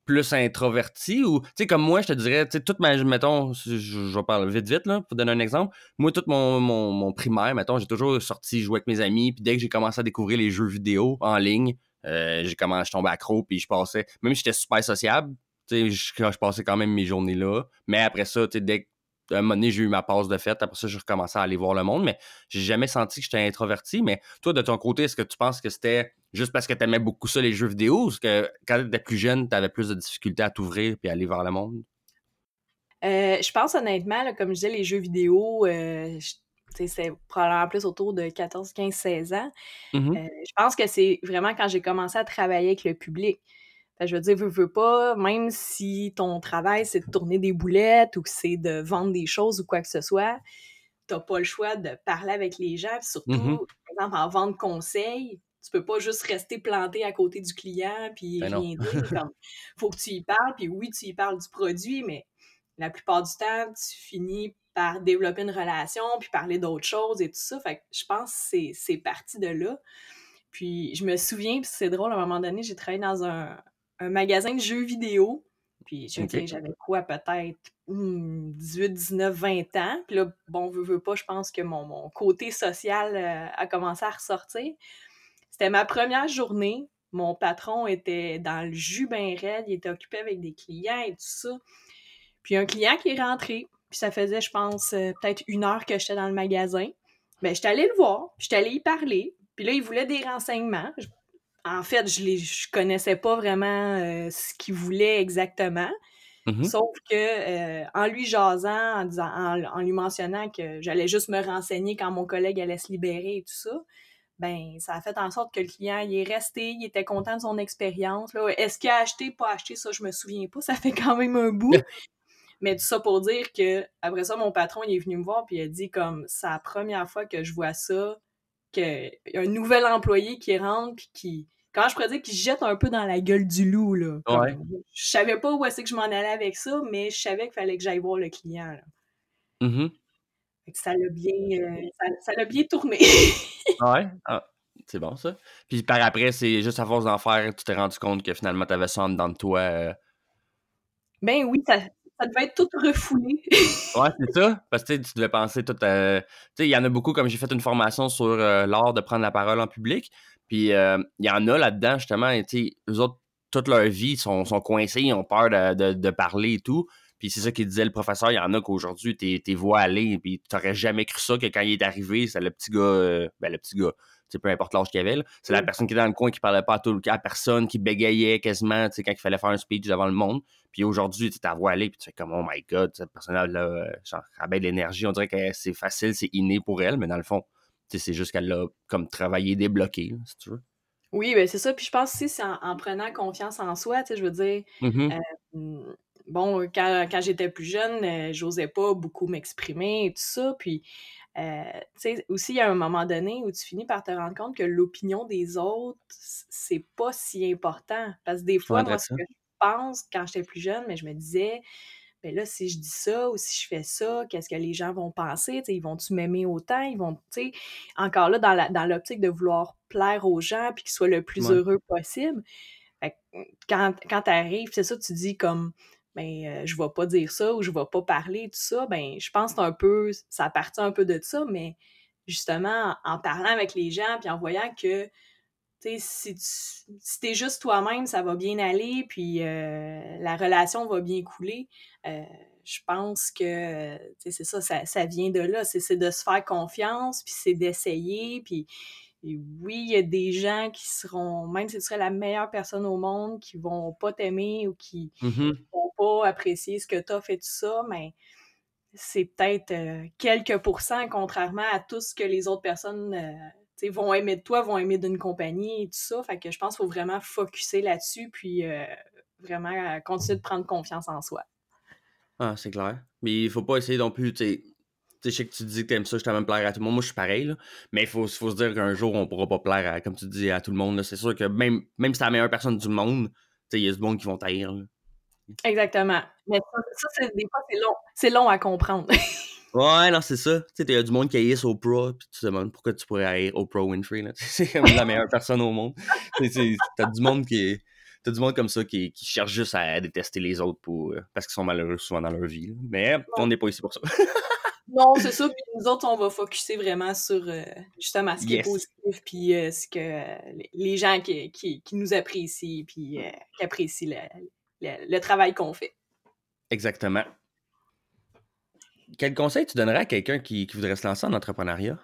Speaker 1: plus introverti ou, tu sais, comme moi, je te dirais, tu sais, toute ma, mettons, je, vais parler vite, vite, là, pour donner un exemple. Moi, tout mon, mon, mon primaire, mettons, j'ai toujours sorti jouer avec mes amis. Puis dès que j'ai commencé à découvrir les jeux vidéo en ligne, euh, j'ai commencé, je tombais accro, puis je passais, même si j'étais super sociable, je, je passais quand même mes journées là. Mais après ça, dès que un moment donné, j'ai eu ma pause de fête. Après ça, j'ai recommencé à aller voir le monde, mais j'ai jamais senti que j'étais introverti. Mais toi, de ton côté, est-ce que tu penses que c'était juste parce que tu aimais beaucoup ça, les jeux vidéo, ou est-ce que quand tu étais plus jeune, tu avais plus de difficultés à t'ouvrir et aller voir le monde?
Speaker 2: Euh, je pense honnêtement, comme je disais, les jeux vidéo, euh, c'est probablement plus autour de 14, 15, 16 ans.
Speaker 1: Mmh
Speaker 2: euh, je pense que c'est vraiment quand j'ai commencé à travailler avec le public. je veux dire, veux, veux pas, même si ton travail, c'est de tourner des boulettes ou que c'est de vendre des choses ou quoi que ce soit, t'as pas le choix de parler avec les gens. surtout,
Speaker 1: mmh
Speaker 2: par exemple, en vente conseil, tu peux pas juste rester planté à côté du client puis
Speaker 1: ben
Speaker 2: rien dire. faut que tu y parles, puis oui, tu y parles du produit, mais la plupart du temps, tu finis par développer une relation, puis parler d'autres choses et tout ça. Fait que je pense que c'est parti de là. Puis je me souviens, puis c'est drôle, à un moment donné, j'ai travaillé dans un, magasin de jeux vidéo. Puis j'avais quoi, peut-être 18, 19, 20 ans. Puis là, bon, veux, veux pas, je pense que mon, côté social euh, a commencé à ressortir. C'était ma première journée. Mon patron était dans le jus bien raide, il était occupé avec des clients et tout ça. Puis un client qui est rentré, puis ça faisait, je pense, euh, peut-être une heure que j'étais dans le magasin. Ben, j'étais allée le voir, puis j'étais allée y parler. Puis là, il voulait des renseignements. En fait, je ne je connaissais pas vraiment euh, ce qu'il voulait exactement.
Speaker 1: Mm-hmm.
Speaker 2: Sauf que euh, en lui jasant, en, disant, en, lui mentionnant que j'allais juste me renseigner quand mon collègue allait se libérer et tout ça, ben ça a fait en sorte que le client il est resté, il était content de son expérience. Est-ce qu'il a acheté, pas acheté, ça je me souviens pas, ça fait quand même un bout. Mais tout ça pour dire que après ça, mon patron il est venu me voir puis il a dit comme c'est la première fois que je vois ça, qu'il y a un nouvel employé qui rentre puis qui. Comment je pourrais dire qu'il jette un peu dans la gueule du loup, là. Je savais pas où est-ce que je m'en allais avec ça, mais je savais qu'il fallait que j'aille voir le client. Là.
Speaker 1: Mm-hmm.
Speaker 2: Ça l'a bien, euh, ça, l'a bien tourné.
Speaker 1: ouais? Ah, c'est bon ça. Puis par après, c'est juste à force d'en faire, tu t'es rendu compte que finalement tu avais ça en dedans de toi. Euh?
Speaker 2: Ben oui, ça, ça devait être tout refoulé.
Speaker 1: ouais, c'est ça. Parce que tu devais penser tout. Euh, tu sais, il y en a beaucoup, comme j'ai fait une formation sur euh, l'art de prendre la parole en public. Puis euh, il y en a là-dedans, justement, sais, eux autres, toute leur vie, sont, sont coincés, ils ont peur de, de, parler et tout. Puis c'est ça qu'il disait le professeur. Il y en a qu'aujourd'hui, t'es, t'es voix aller, puis t'aurais jamais cru ça que quand il est arrivé, c'est le petit gars. ben, le petit gars peu importe l'âge qu'il avait. C'est la personne qui était dans le coin qui parlait pas à tout le cas, à personne, qui bégayait quasiment quand il fallait faire un speech devant le monde. Puis aujourd'hui, tu ta voix aller, puis tu fais comme, oh my god, cette personne-là, euh, genre, elle l'énergie. On dirait que c'est facile, c'est inné pour elle, mais dans le fond, c'est juste qu'elle a comme travaillé débloqué, si tu veux.
Speaker 2: Oui, ben c'est ça. Puis je pense aussi, c'est en, prenant confiance en soi, tu sais, je veux dire,
Speaker 1: mm-hmm.
Speaker 2: euh, bon, quand, quand j'étais plus jeune, euh, j'osais pas beaucoup m'exprimer et tout ça. Puis euh, tu sais, aussi, il y a un moment donné où tu finis par te rendre compte que l'opinion des autres, c'est pas si important. Parce que des fois, moi, ce que je pense quand j'étais plus jeune, mais je me disais, ben là, si je dis ça ou si je fais ça, qu'est-ce que les gens vont penser? ils vont-tu m'aimer autant? Ils vont, tu sais, encore là, dans l'optique de vouloir plaire aux gens puis qu'ils soient le plus heureux possible. quand, quand tu arrives, c'est ça, tu dis comme ben euh, je vais pas dire ça ou je vais pas parler, tout ça, ben je pense un peu, ça appartient un peu de ça, mais justement, en parlant avec les gens puis en voyant que si tu es juste toi-même, ça va bien aller, puis euh, la relation va bien couler. Euh, je pense que c'est ça, ça, ça, vient de là. C'est de se faire confiance, puis c'est d'essayer, puis oui, il y a des gens qui seront, même si tu serais la meilleure personne au monde, qui vont pas t'aimer ou qui mmh vont pas apprécier ce que tu as fait, tout ça, mais c'est peut-être euh, quelques pourcents, contrairement à tout ce que les autres personnes euh, vont aimer de toi, vont aimer d'une compagnie et tout ça. Fait que je pense qu'il faut vraiment focuser là-dessus, puis euh, vraiment continuer de prendre confiance en soi.
Speaker 1: Ah, c'est clair. Mais il faut pas essayer non plus, tu je sais que tu dis que t'aimes ça, je t'aime plaire à tout le monde. Moi, je suis pareil, là. Mais il faut, faut, se dire qu'un jour, on pourra pas plaire, à, comme tu dis, à tout le monde. C'est sûr que même, même si t'es la meilleure personne du monde, il y a du monde qui vont taire.
Speaker 2: Exactement. Mais ça, ça des fois, c'est long. C'est long à comprendre.
Speaker 1: ouais, non, c'est ça. Tu sais, il y a du monde qui haïsse Oprah, puis tu te demandes pourquoi tu pourrais haïr Oprah Winfrey. C'est comme la meilleure personne au monde. T'as du monde qui T'as du monde comme ça qui, qui, cherche juste à détester les autres pour, euh, parce qu'ils sont malheureux souvent dans leur vie. Mais on n'est pas ici pour ça.
Speaker 2: Non, c'est ça. Puis nous autres, on va focuser vraiment sur euh, justement ce qui est positif, puis euh, ce que les gens qui, qui, nous apprécient, puis euh, qui apprécient le, travail qu'on fait.
Speaker 1: Exactement. Quel conseil tu donnerais à quelqu'un qui, voudrait se lancer en entrepreneuriat?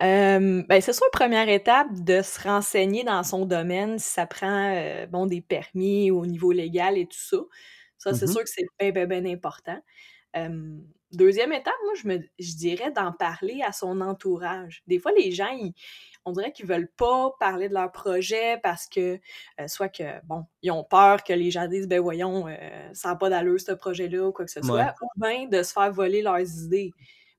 Speaker 2: ben, c'est sûr, première étape, de se renseigner dans son domaine, si ça prend bon, des permis au niveau légal et tout ça. Ça, c'est mm-hmm. sûr que c'est bien, bien, bien important. Deuxième étape, moi, je, me, je dirais d'en parler à son entourage. Des fois, les gens, on dirait qu'ils veulent pas parler de leur projet parce que, euh, soit que, bon, ils ont peur que les gens disent, ben voyons, euh, ça n'a pas d'allure, ce projet-là, ou quoi que ce soit, ou bien de se faire voler leurs idées.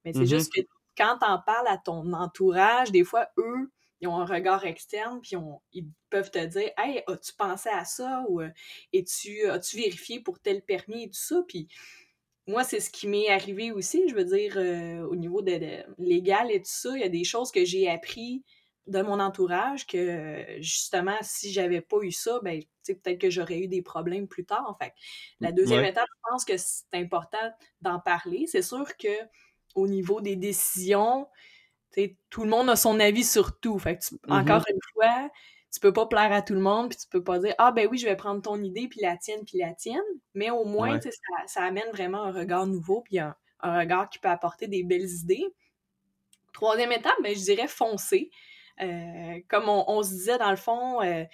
Speaker 2: Mais c'est juste mm-hmm. que quand tu en parles à ton entourage, des fois, eux, ils ont un regard externe, puis ils peuvent te dire Hey, as-tu pensé à ça ou euh, as-tu vérifié pour tel permis et tout ça? Puis moi, c'est ce qui m'est arrivé aussi. Je veux dire, euh, au niveau de, légal et tout ça, il y a des choses que j'ai appris de mon entourage que justement, si j'avais pas eu ça, ben, peut-être que j'aurais eu des problèmes plus tard. Fait la deuxième étape, je pense que c'est important d'en parler. C'est sûr que au niveau des décisions, tout le monde a son avis sur tout. Fait mm-hmm. encore une fois, tu peux pas plaire à tout le monde, puis tu peux pas dire Ah, ben oui, je vais prendre ton idée, puis la tienne, puis la tienne. Mais au moins, ça, ça, amène vraiment un regard nouveau, puis un, regard qui peut apporter des belles idées. Troisième étape, ben, je dirais foncer. Euh, comme on, se disait dans le fond, euh,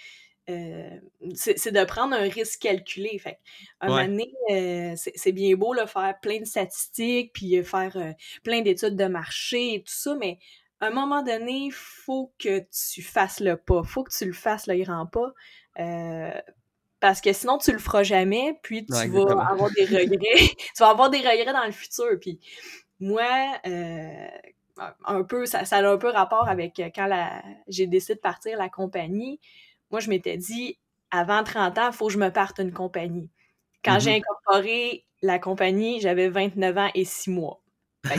Speaker 2: euh, c'est de prendre un risque calculé. Fait un moment donné, c'est bien beau le faire plein de statistiques, puis faire plein d'études de marché et tout ça, mais à un moment donné, il faut que tu fasses le pas. faut que tu le fasses le grand pas. Euh, parce que sinon, tu le feras jamais, puis tu vas avoir des regrets. tu vas avoir des regrets dans le futur. Puis moi, euh, un peu, ça, a un peu rapport avec euh, quand j'ai décidé de partir la compagnie. Moi, je m'étais dit, avant 30 ans, il faut que je me parte une compagnie. Quand j'ai mm-hmm. incorporé la compagnie, j'avais 29 ans et 6 mois.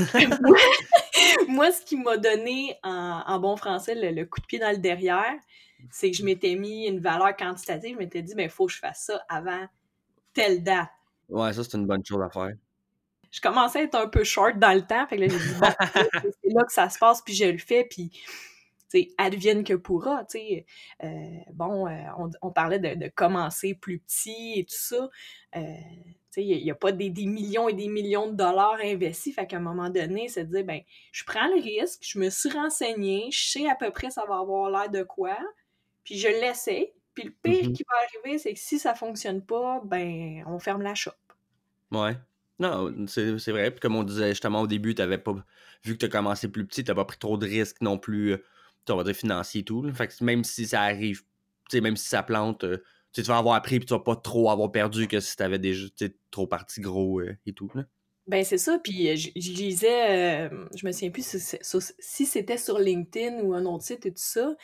Speaker 2: moi, ce qui m'a donné en, bon français le, coup de pied dans le derrière, c'est que je m'étais mis une valeur quantitative. Je m'étais dit, mais il faut que je fasse ça avant telle date.
Speaker 1: Ouais, ça, c'est une bonne chose à faire.
Speaker 2: Je commençais à être un peu short dans le temps. Fait que là, j'ai dit, c'est là que ça se passe, puis je le fais, puis advienne que pourra. Euh, bon, euh, on, parlait de, commencer plus petit et tout ça. Euh, il n'y a, pas des, millions et des millions de dollars investis. Fait qu'à un moment donné, c'est de dire, ben, je prends le risque, je me suis renseigné, je sais à peu près ça va avoir l'air de quoi, puis je l'essaie. Puis le pire mm-hmm. qui va arriver, c'est que si ça fonctionne pas, ben, on ferme la shop.
Speaker 1: Ouais. Non, c'est vrai. Puis comme on disait justement au début, tu pas, vu que tu as commencé plus petit, tu pas pris trop de risques non plus, euh, on va dire financier et tout. Fait que même si ça arrive, même si ça plante, euh, tu vas avoir appris puis tu vas pas trop avoir perdu que si tu avais déjà trop parti gros euh, et tout. Là.
Speaker 2: Ben c'est ça, puis euh, je, lisais, euh, je me souviens plus si, c'était sur LinkedIn ou un autre site et tout ça,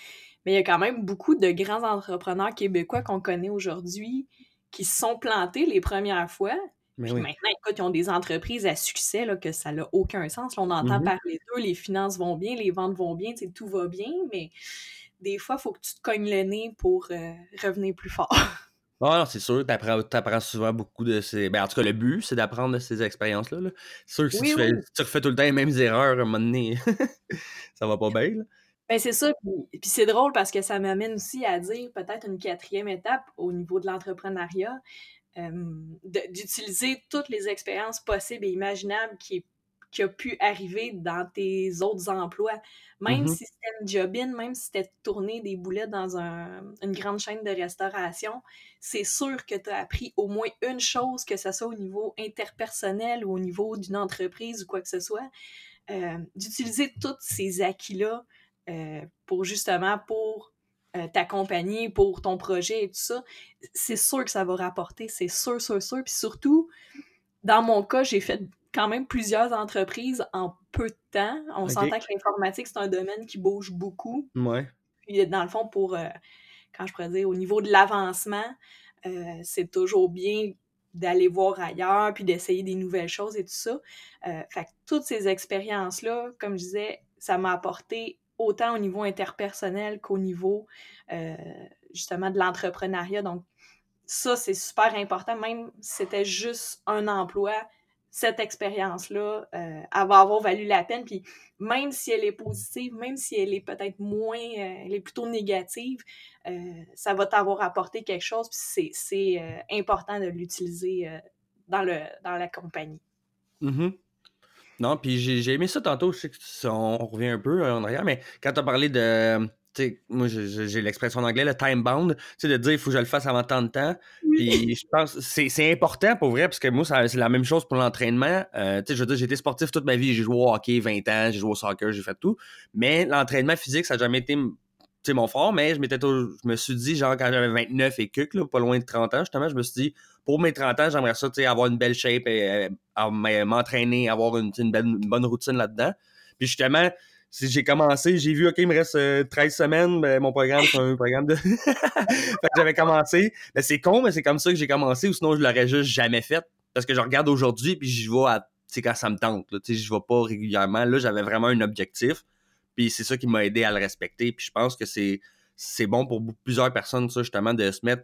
Speaker 2: mais il y a quand même beaucoup de grands entrepreneurs québécois qu'on connaît aujourd'hui qui se sont plantés les premières fois, Puis maintenant, écoute, ils ont des entreprises à succès là, que ça n'a aucun sens. on entend
Speaker 1: Mhm.
Speaker 2: parler d'eux, les finances vont bien, les ventes vont bien, tout va bien, mais des fois, il faut que tu te cognes le nez pour euh, revenir plus fort.
Speaker 1: Ah non, c'est sûr, tu apprends, souvent beaucoup de ces. Ben, en tout cas, le but, c'est d'apprendre de ces expériences-là. là. C'est sûr que si
Speaker 2: Oui,
Speaker 1: tu, fais-
Speaker 2: oui.
Speaker 1: si tu refais tout le temps les mêmes erreurs, à un moment donné, ça va pas bien. là.
Speaker 2: Ben, c'est ça. Puis, puis c'est drôle parce que ça m'amène aussi à dire peut-être une quatrième étape au niveau de l'entrepreneuriat, euh, d'utiliser toutes les expériences possibles et imaginables qui, qui a pu arriver dans tes autres emplois. Même
Speaker 1: Mhm.
Speaker 2: si c'était une job-in, même si c'était tourner des boulettes dans un- une grande chaîne de restauration, c'est sûr que tu as appris au moins une chose, que ce soit au niveau interpersonnel ou au niveau d'une entreprise ou quoi que ce soit, euh, d'utiliser tous ces acquis-là euh, pour justement pour euh, ta compagnie, pour ton projet et tout ça, c'est sûr que ça va rapporter, c'est sûr, sûr, sûr. Puis surtout, dans mon cas, j'ai fait quand même plusieurs entreprises en peu de temps. On s'entend que l'informatique, c'est un domaine qui bouge beaucoup.
Speaker 1: Ouais.
Speaker 2: Puis dans le fond, pour, euh, quand je pourrais dire, au niveau de l'avancement, euh, c'est toujours bien d'aller voir ailleurs, puis d'essayer des nouvelles choses et tout ça. Euh, fait que toutes ces expériences-là, comme je disais, ça m'a apporté autant au niveau interpersonnel qu'au niveau justement de l'entrepreneuriat. Donc, ça, c'est super important, même si c'était juste un emploi, cette expérience-là, euh, elle va avoir valu la peine. Puis même si elle est positive, même si elle est peut-être moins, euh, elle est plutôt négative, euh, ça va t'avoir apporté quelque chose. Puis c'est, important de l'utiliser dans, dans la compagnie.
Speaker 1: Mhm. Non, puis j'ai aimé ça tantôt. Je sais que on, revient un peu en arrière, mais quand tu as parlé de. Moi, j'ai- l'expression en anglais, le time bound, tu sais, de dire il faut que je le fasse avant tant de temps. Puis je pense c'est c'est important pour vrai, parce que moi, c'est la même chose pour l'entraînement. Euh, je veux dire, j'ai été sportif toute ma vie. J'ai joué au hockey 20 ans, j'ai joué au soccer, j'ai fait tout. Mais l'entraînement physique, ça n'a jamais été mon fort, mais je m'étais je me suis dit, genre, quand j'avais 29 et quelques, là, pas loin de 30 ans, justement, je me suis dit, pour mes 30 ans, j'aimerais ça, tu sais, avoir une belle shape, et, euh, m'entraîner, avoir une, une belle- une bonne routine là-dedans. Puis justement, si j'ai commencé, j'ai vu, OK, il me reste euh, 13 semaines, ben, mon programme, c'est un programme de. j'avais commencé. Mais c'est con, mais c'est comme ça que j'ai commencé, ou sinon je l'aurais juste jamais fait. Parce que je regarde aujourd'hui, puis j'y vais à, quand ça me tente, je vais pas régulièrement. Là, j'avais vraiment un objectif. Puis c'est ça qui m'a aidé à le respecter. Puis je pense que c'est, bon pour plusieurs personnes, ça, justement, de se mettre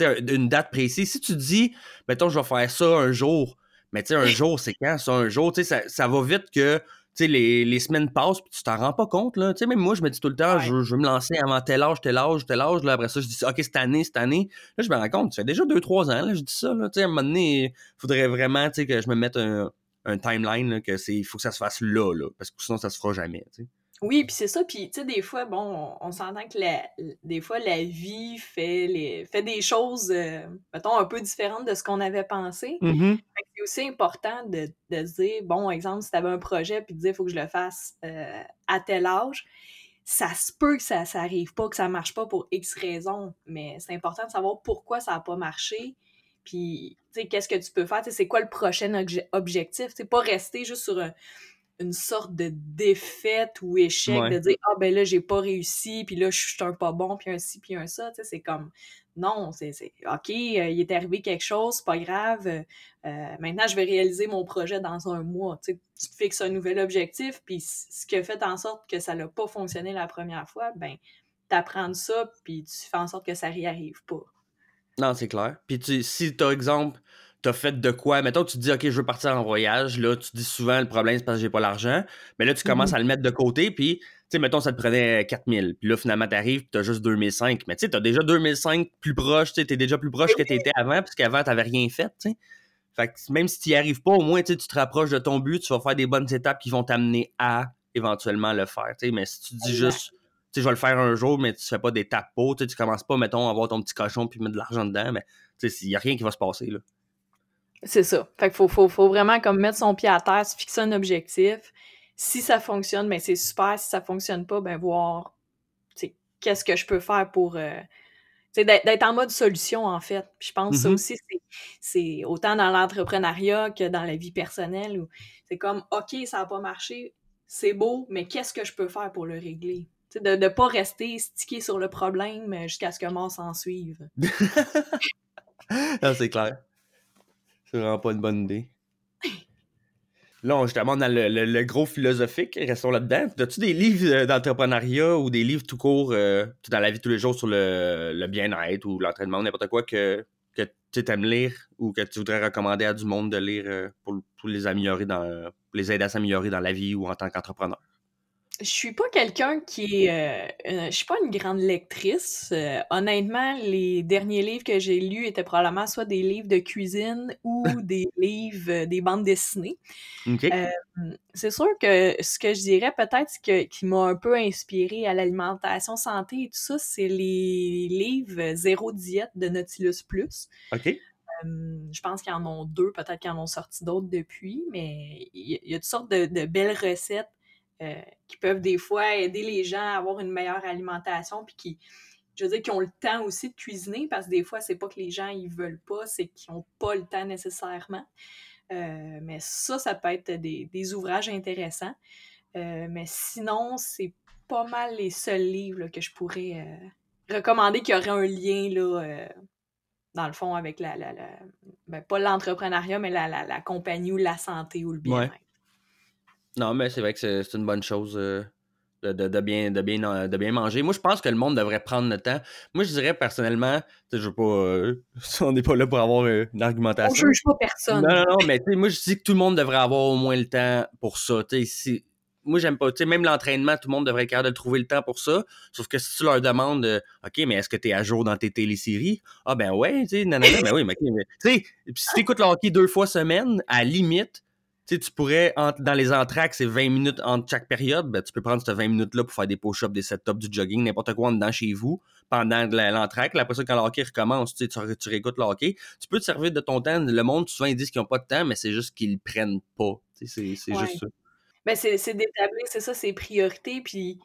Speaker 1: une date précise. Si tu dis, mettons, je vais faire ça un jour, mais tu sais, un jour, c'est quand ça, un jour? Tu sais, ça, ça va vite que sais, les, les semaines passent, puis tu t'en rends pas compte, là. Tu sais, même moi, je me dis tout le temps,
Speaker 2: Ouais.
Speaker 1: je, je veux me lancer avant tel âge, tel âge, tel âge. Là, après ça, je dis, OK, cette année, cette année. Là, je me rends compte, ça fait déjà 2-3 ans, là, je dis ça, là. Tu sais, à un moment donné, il faudrait vraiment, tu sais, que je me mette un, un timeline, là, que c'est, il faut que ça se fasse là, là, parce que sinon, ça se fera jamais, tu sais.
Speaker 2: Oui, puis c'est ça. Puis, tu sais, des fois, bon, on, on s'entend que la, des fois, la vie fait, les, fait des choses, euh, mettons, un peu différentes de ce qu'on avait pensé. Que C'est aussi important de, de se dire, bon, exemple, si tu avais un projet, puis de dire, il faut que je le fasse euh, à tel âge, ça se peut que ça, ça arrive pas, que ça marche pas pour X raisons, mais c'est important de savoir pourquoi ça n'a pas marché, puis, tu sais, qu'est-ce que tu peux faire, tu sais, c'est quoi le prochain obje- objectif, tu sais, pas rester juste sur un- une sorte de défaite ou échec,
Speaker 1: Ouais.
Speaker 2: de dire, ah ben là, j'ai pas réussi, puis là, je suis un pas bon, puis un ci, puis un ça, tu sais, c'est comme, non, c'est, OK, euh, il est arrivé quelque chose, c'est pas grave, euh, maintenant, je vais réaliser mon projet dans un mois. Tu, sais, tu te fixes un nouvel objectif, puis ce qui a fait en sorte que ça n'a pas fonctionné la première fois, ben, t'apprends ça, puis tu fais en sorte que ça réarrive pas.
Speaker 1: Non, c'est clair. Puis tu, si, par exemple, t'as fait de quoi, mettons, tu te dis, OK, je veux partir en voyage, là, tu dis souvent, le problème, c'est parce que j'ai pas l'argent, mais là, tu commences à le mettre de côté, puis, tu sais, mettons, ça te prenait 4000, puis là, finalement, t'arrives, puis t'as juste 2005, mais tu sais, t'as déjà 2005 plus proche, tu sais, t'es déjà plus proche que t'étais avant, parce qu'avant, t'avais rien fait, tu sais. Fait que même si tu n'y arrives pas, au moins, tu te rapproches de ton but, tu vas faire des bonnes étapes qui vont t'amener à éventuellement le faire, tu sais, mais si tu dis juste tu sais, je vais le faire un jour, mais tu fais pas d'étapes pour. Tu sais, tu commences pas, mettons, à avoir ton petit cochon puis mettre de l'argent dedans, mais tu sais, il n'y a rien qui va se passer. Là.
Speaker 2: C'est ça. Fait qu'il faut, faut, faut vraiment comme mettre son pied à terre, se fixer un objectif. Si ça fonctionne, ben c'est super. Si ça fonctionne pas, ben voir qu'est-ce que je peux faire pour euh, d'être en mode solution, en fait. Puis je pense que ça
Speaker 1: Mhm.
Speaker 2: aussi, c'est- c'est autant dans l'entrepreneuriat que dans la vie personnelle où c'est comme OK, ça n'a pas marché, c'est beau, mais qu'est-ce que je peux faire pour le régler? Tu sais, de ne pas rester stické sur le problème euh, jusqu'à ce que mort s'en suive.
Speaker 1: c'est clair. C'est vraiment pas une bonne idée. Là, justement, dans le, le- le gros philosophique, restons là-dedans. As-tu des livres euh, d'entrepreneuriat ou des livres tout court euh, dans la vie tous les jours sur le, le bien-être ou l'entraînement, n'importe quoi que, que tu aimes lire ou que tu voudrais recommander à du monde de lire euh, pour, pour les améliorer dans pour les aider à s'améliorer dans la vie ou en tant qu'entrepreneur?
Speaker 2: Je suis pas quelqu'un qui est. euh, je suis pas une grande lectrice. Euh, honnêtement, les derniers livres que j'ai lus étaient probablement soit des livres de cuisine ou des livres, euh, des bandes dessinées.
Speaker 1: OK.
Speaker 2: C'est sûr que ce que je dirais peut-être que, qui m'a un peu inspiré à l'alimentation santé et tout ça, c'est les livres Zéro Diète de Nautilus Plus.
Speaker 1: OK.
Speaker 2: Je pense qu'ils en ont deux, peut-être qu'ils en ont sorti d'autres depuis, mais il y, a- il y a toutes sortes de, de belles recettes euh, qui peuvent des fois aider les gens à avoir une meilleure alimentation, puis qui, je veux dire, qui ont le temps aussi de cuisiner, parce que des fois, c'est pas que les gens ils veulent pas, c'est qu'ils ont pas le temps nécessairement. Euh, mais ça, ça peut être des, des ouvrages intéressants. Euh, mais sinon, c'est pas mal les seuls livres que je pourrais recommander qui auraient un lien là, dans le fond, avec la, la, ben, pas l'entrepreneuriat, mais la, la, la compagnie ou la santé ou le bien-être.
Speaker 1: Non, mais c'est vrai que c'est c'est une bonne chose euh, de, de- de bien, de, bien, euh, de bien manger. Moi, je pense que le monde devrait prendre le temps. Moi, je dirais personnellement, tu sais, je veux pas. euh, on n'est pas là pour avoir euh, une
Speaker 2: On
Speaker 1: argumentation.
Speaker 2: juge pas personne.
Speaker 1: Non, non, non, mais tu sais, moi, je dis que tout le monde devrait avoir au moins le temps pour ça. Tu sais, si- moi, j'aime pas. Tu sais, même l'entraînement, tout le monde devrait être capable de trouver le temps pour ça. Sauf que si tu leur demandes, euh, OK, mais est-ce que tu es à jour dans tes téléséries? Ah, ben ouais, tu sais, non, non, non, ben oui, mais, OK, mais- tu sais, puis si tu écoutes le hockey deux fois semaine, à la limite, sais, tu pourrais, dans les entractes, c'est 20 minutes entre chaque période, ben, tu peux prendre ces 20 minutes-là pour faire des push-ups, des set-ups, du jogging, n'importe quoi en dedans chez vous, pendant. Là, Après ça, quand le hockey recommence, tu, sais, tu, ré- tu réécoutes le hockey. Tu peux te servir de ton temps. Le monde, souvent, ils disent qu'ils n'ont pas de temps, mais c'est juste qu'ils le prennent pas. C'est c'est
Speaker 2: Ouais.
Speaker 1: juste ça.
Speaker 2: Ben, c'est c'est d'établir, c'est ça, ses priorités. Puis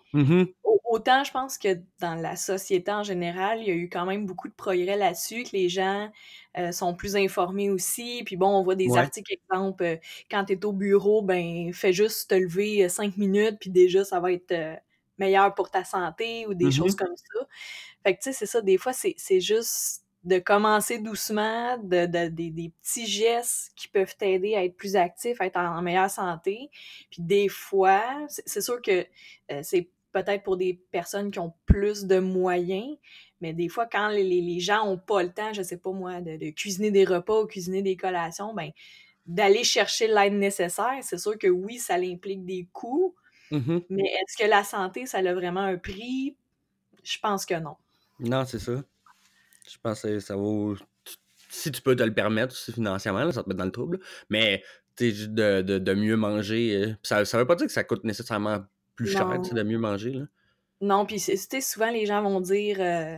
Speaker 2: au- autant, je pense que dans la société en général, il y a eu quand même beaucoup de progrès là-dessus, que les gens euh, sont plus informés aussi. Puis bon, on voit des
Speaker 1: Ouais.
Speaker 2: articles, exemple, euh, quand tu es au bureau, ben fais juste te lever euh, cinq minutes, puis déjà, ça va être euh, meilleur pour ta santé ou des
Speaker 1: Mhm.
Speaker 2: choses comme ça. Fait que tu sais, c'est ça, des fois, c'est c'est juste de commencer doucement, de, de- des, des petits gestes qui peuvent t'aider à être plus actif, à être en, en meilleure santé. Puis des fois, c'est sûr que euh, c'est peut-être pour des personnes qui ont plus de moyens, mais des fois, quand les, les- gens n'ont pas le temps, je sais pas moi, de, de cuisiner des repas ou cuisiner des collations, ben d'aller chercher l'aide nécessaire, c'est sûr que oui, ça implique des coûts,
Speaker 1: Mhm.
Speaker 2: mais est-ce que la santé, ça a vraiment un prix? Je pense que non.
Speaker 1: Non, c'est ça. Je pense que ça vaut. Si tu peux te le permettre aussi financièrement, là, ça te met dans le trouble. Mais tu sais, de, de, de mieux manger. euh, ça, ça veut pas dire que ça coûte nécessairement plus cher
Speaker 2: Non.
Speaker 1: de mieux manger. Là.
Speaker 2: Non, puis c'est- tu sais, souvent les gens vont dire euh,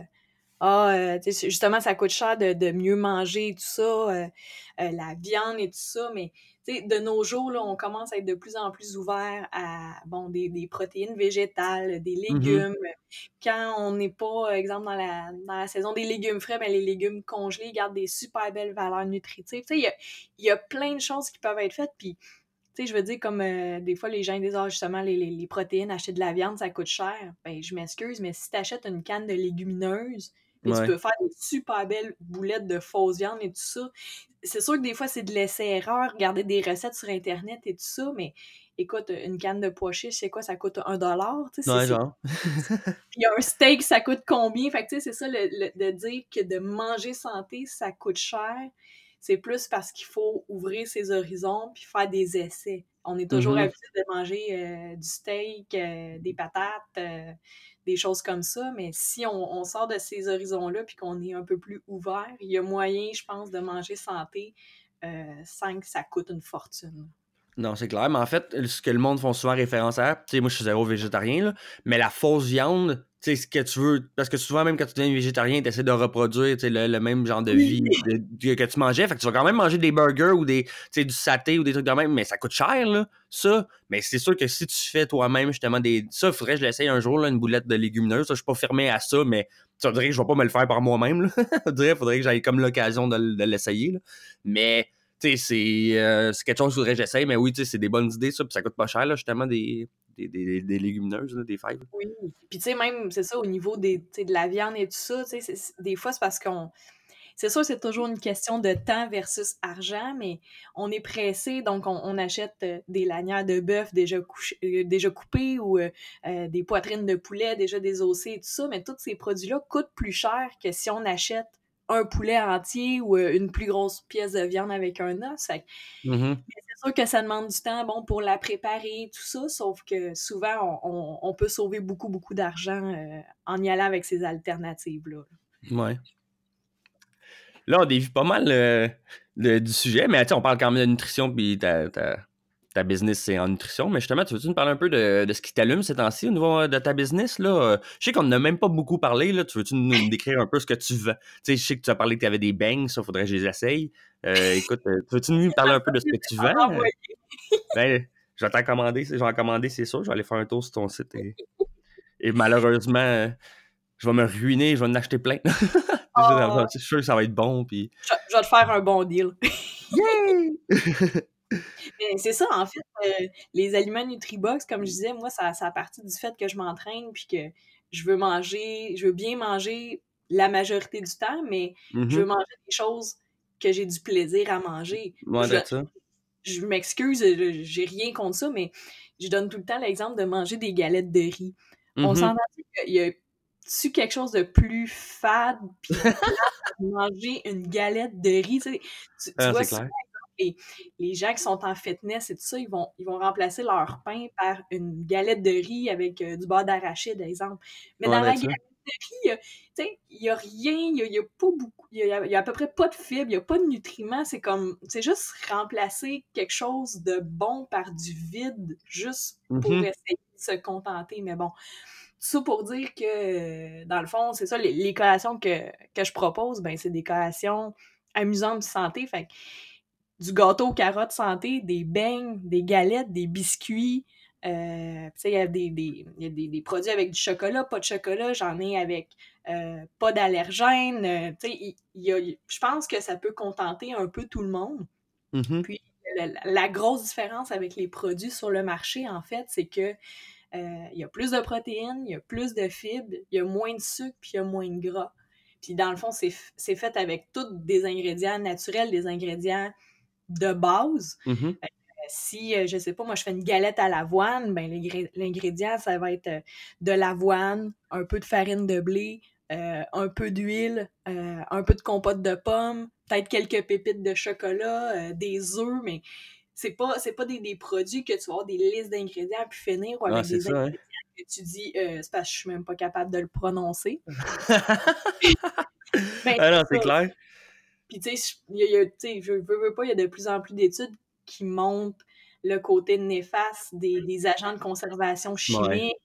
Speaker 2: Ah, euh, justement, ça coûte cher de, de mieux manger et tout ça, euh, euh, la viande et tout ça, mais tu sais, de nos jours, là, on commence à être de plus en plus ouvert à bon, des, des protéines végétales, des
Speaker 1: Mhm.
Speaker 2: légumes. Quand on n'est pas, exemple, dans la, dans la saison des légumes frais, ben, les légumes congelés gardent des super belles valeurs nutritives. Tu sais, il y a, y a plein de choses qui peuvent être faites, puis tu sais, je veux dire, comme euh, des fois, les gens disent, ah, justement, les, les, les protéines, acheter de la viande, ça coûte cher. Ben, je m'excuse, mais si tu achètes une canne de légumineuses, puis
Speaker 1: Ouais.
Speaker 2: tu peux faire des super belles boulettes de fausse viande et tout ça. C'est sûr que des fois, c'est de l'essai-erreur, regarder des recettes sur Internet et tout ça, mais écoute, une canne de pois chiches, c'est quoi, ça coûte un dollar? tu sais,
Speaker 1: Ouais, genre.
Speaker 2: puis un steak, ça coûte combien? Fait que tu sais, c'est ça, le, le- de dire que de manger santé, ça coûte cher. C'est plus parce qu'il faut ouvrir ses horizons puis faire des essais. On est toujours
Speaker 1: Mhm.
Speaker 2: habitué de manger euh, du steak, euh, des patates, euh, des choses comme ça, mais si on, sort de ces horizons-là puis qu'on est un peu plus ouvert, il y a moyen, je pense, de manger santé euh, sans que ça coûte une fortune.
Speaker 1: Non, c'est clair. Mais en fait, ce que le monde font souvent référence à, tu sais, moi je suis zéro végétarien, là, mais la fausse viande, tu sais, ce que tu veux. Parce que souvent, même quand tu deviens végétarien, tu essaies de reproduire tu sais, le, le même genre de vie de- de- que tu mangeais. Fait que tu vas quand même manger des burgers ou des, du saté ou des trucs de même, mais ça coûte cher, là, ça. Mais c'est sûr que si tu fais toi-même, justement, des. Ça, il faudrait que je l'essaye un jour, là, une boulette de légumineuses. Ça, je suis pas fermé à ça, mais ça dirait que je vais pas me le faire par moi-même, là. Je dirais, faudrait que j'aille comme l'occasion de, de l'essayer, là. Mais c'est euh, quelque chose qu'il faudrait que j'essaye, mais oui, c'est des bonnes idées, ça, puis ça coûte pas cher, là, justement, des, des, des, des légumineuses, des fèves.
Speaker 2: Oui. Puis tu sais, même, c'est ça, au niveau des, de la viande et tout ça, c'est- c'est- des fois, c'est parce qu'on. c'est sûr, c'est toujours une question de temps versus argent, mais on est pressé, donc on, achète euh, des lanières de bœuf déjà, euh, déjà coupées ou euh, des poitrines de poulet déjà désossées et tout ça, mais tous ces produits-là coûtent plus cher que si on achète un poulet entier ou une plus grosse pièce de viande avec un os. Mm-hmm. C'est sûr que ça demande du temps bon, pour la préparer, tout ça, sauf que souvent, on, peut sauver beaucoup, beaucoup d'argent en y allant avec ces alternatives-là.
Speaker 1: Ouais. Là, on dévie pas mal euh, du sujet, mais on parle quand même de nutrition, puis ta, ta, business, c'est en nutrition. Mais justement, tu veux-tu nous parler un peu de, ce qui t'allume ces temps-ci au niveau euh, de ta business? Là? Euh, je sais qu'on n'a même pas beaucoup parlé. Là. Tu veux-tu nous décrire un peu ce que tu veux? Tu sais, je sais que tu as parlé que tu avais des bangs, ça, faudrait que je les essaye. écoute, veux-tu nous parler un peu de ce que tu vends? ben, je vais t'en commander, je vais en commander, c'est sûr. Je vais aller faire un tour sur ton site. Et, malheureusement, je vais me ruiner, je vais en acheter plein. Oh. Je suis sûr que ça va être bon. Puis...
Speaker 2: Je, vais te faire un bon deal. c'est ça, en fait, euh, les aliments Nutribox, comme je disais, moi, ça, ça a parti du fait que je m'entraîne puis que je veux manger, je veux bien manger la majorité du temps, mais je veux mm-hmm. manger des choses que j'ai du plaisir à manger.
Speaker 1: Moi,
Speaker 2: je,
Speaker 1: ça.
Speaker 2: je m'excuse, j'ai rien contre ça, mais je donne tout le temps l'exemple de manger des galettes de riz. On mm-hmm. s'entend qu'il y a tu quelque chose de plus fade puis manger une galette de riz tu, tu ah, vois les, les, gens qui sont en fitness et tout ça ils vont ils vont remplacer leur pain par une galette de riz avec euh, du beurre d'arachide exemple mais dans la galette de riz il n'y a rien il y a, pas beaucoup il y, a, à peu près pas de fibres il n'y a pas de nutriments c'est comme c'est juste remplacer quelque chose de bon par du vide juste pour mm-hmm. essayer de se contenter mais bon ça pour dire que, dans le fond, c'est ça, les, collations que, je propose, ben, c'est des collations amusantes de santé. Fait du gâteau carotte santé, des beignes, des galettes, des biscuits. Euh, il y a, des, des, produits avec du chocolat, pas de chocolat, j'en ai avec euh, pas d'allergènes. Euh, je pense que ça peut contenter un peu tout le monde.
Speaker 1: Mm-hmm.
Speaker 2: Puis la, grosse différence avec les produits sur le marché, en fait, c'est que euh, il y a plus de protéines, il y a plus de fibres, il y a moins de sucre, puis il y a moins de gras. Puis dans le fond, c'est fait avec tous des ingrédients naturels, des ingrédients de base.
Speaker 1: Mm-hmm. Euh,
Speaker 2: si, euh, je sais pas, moi, je fais une galette à l'avoine, ben l'ingrédient, ça va être de l'avoine, un peu de farine de blé, un peu d'huile, un peu de compote de pommes, peut-être quelques pépites de chocolat, des œufs, mais c'est pas, c'est pas des, des, produits que tu vas avoir des listes d'ingrédients puis finir ou avec des hein. ingrédients que tu dis euh, c'est parce que je suis même pas capable de le prononcer.
Speaker 1: ben, ah non, c'est clair.
Speaker 2: Puis tu sais, je veux, veux pas, il y a de plus en plus d'études qui montrent le côté néfaste des, des agents de conservation chimique.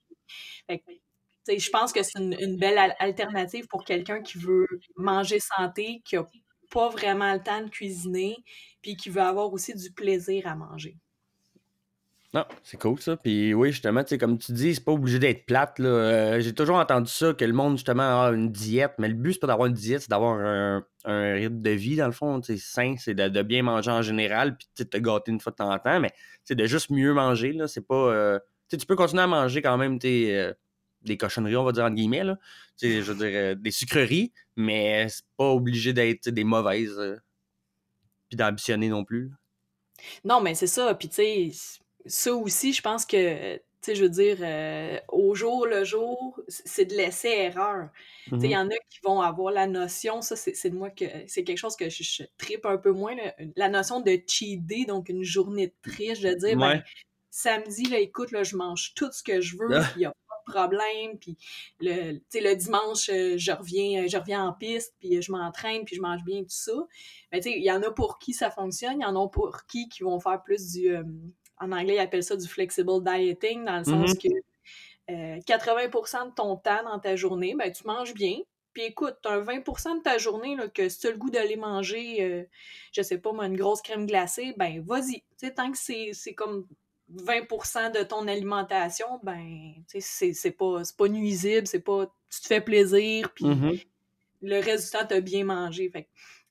Speaker 2: je pense que c'est une, une, belle alternative pour quelqu'un qui veut manger santé, qui a pas vraiment le temps de cuisiner, puis qui veut avoir aussi du plaisir à manger.
Speaker 1: Non, c'est cool ça. Puis oui, justement, tu sais, comme tu dis, c'est pas obligé d'être plate. Euh, j'ai toujours entendu ça, que le monde, justement, a une diète. Mais le but, c'est pas d'avoir une diète, c'est d'avoir un, rythme de vie, dans le fond. C'est sain, c'est de, bien manger en général, puis de te gâter une fois de temps en temps. Mais c'est de juste mieux manger. Là, c'est pas. Euh, tu peux continuer à manger quand même tes, euh, des cochonneries, on va dire entre guillemets. Là. Je veux dire, des sucreries, mais c'est pas obligé d'être des mauvaises puis d'ambitionner non plus.
Speaker 2: Non, mais c'est ça. Puis, tu sais, ça aussi, je pense que, tu sais, je veux dire, euh, au jour le jour, c'est de laisser erreur. Tu sais, il y mmh en a qui vont avoir la notion, ça, c'est de moi que c'est quelque chose que je, tripe un peu moins, la notion de cheat day, donc une journée de triche, de dire, ben, samedi, là, écoute, là, je mange tout ce que je veux, ah. il y a problème. Puis le, le dimanche, euh, je reviens, euh, je reviens en piste, puis je m'entraîne, puis je mange bien, tout ça. Mais il y en a pour qui ça fonctionne, il y en a pour qui qui vont faire plus du. En anglais, ils appellent ça du flexible dieting, dans le sens mm-hmm. que 80% de ton temps dans ta journée, ben, tu manges bien. Puis écoute, tu as 20% de ta journée là, que si tu as le goût d'aller manger, je sais pas moi, une grosse crème glacée, ben vas-y. tant que c'est comme 20% de ton alimentation, ben, c'est pas, pas nuisible, c'est pas. Tu te fais plaisir, puis
Speaker 1: mm-hmm.
Speaker 2: le temps, tu as bien mangé. Fait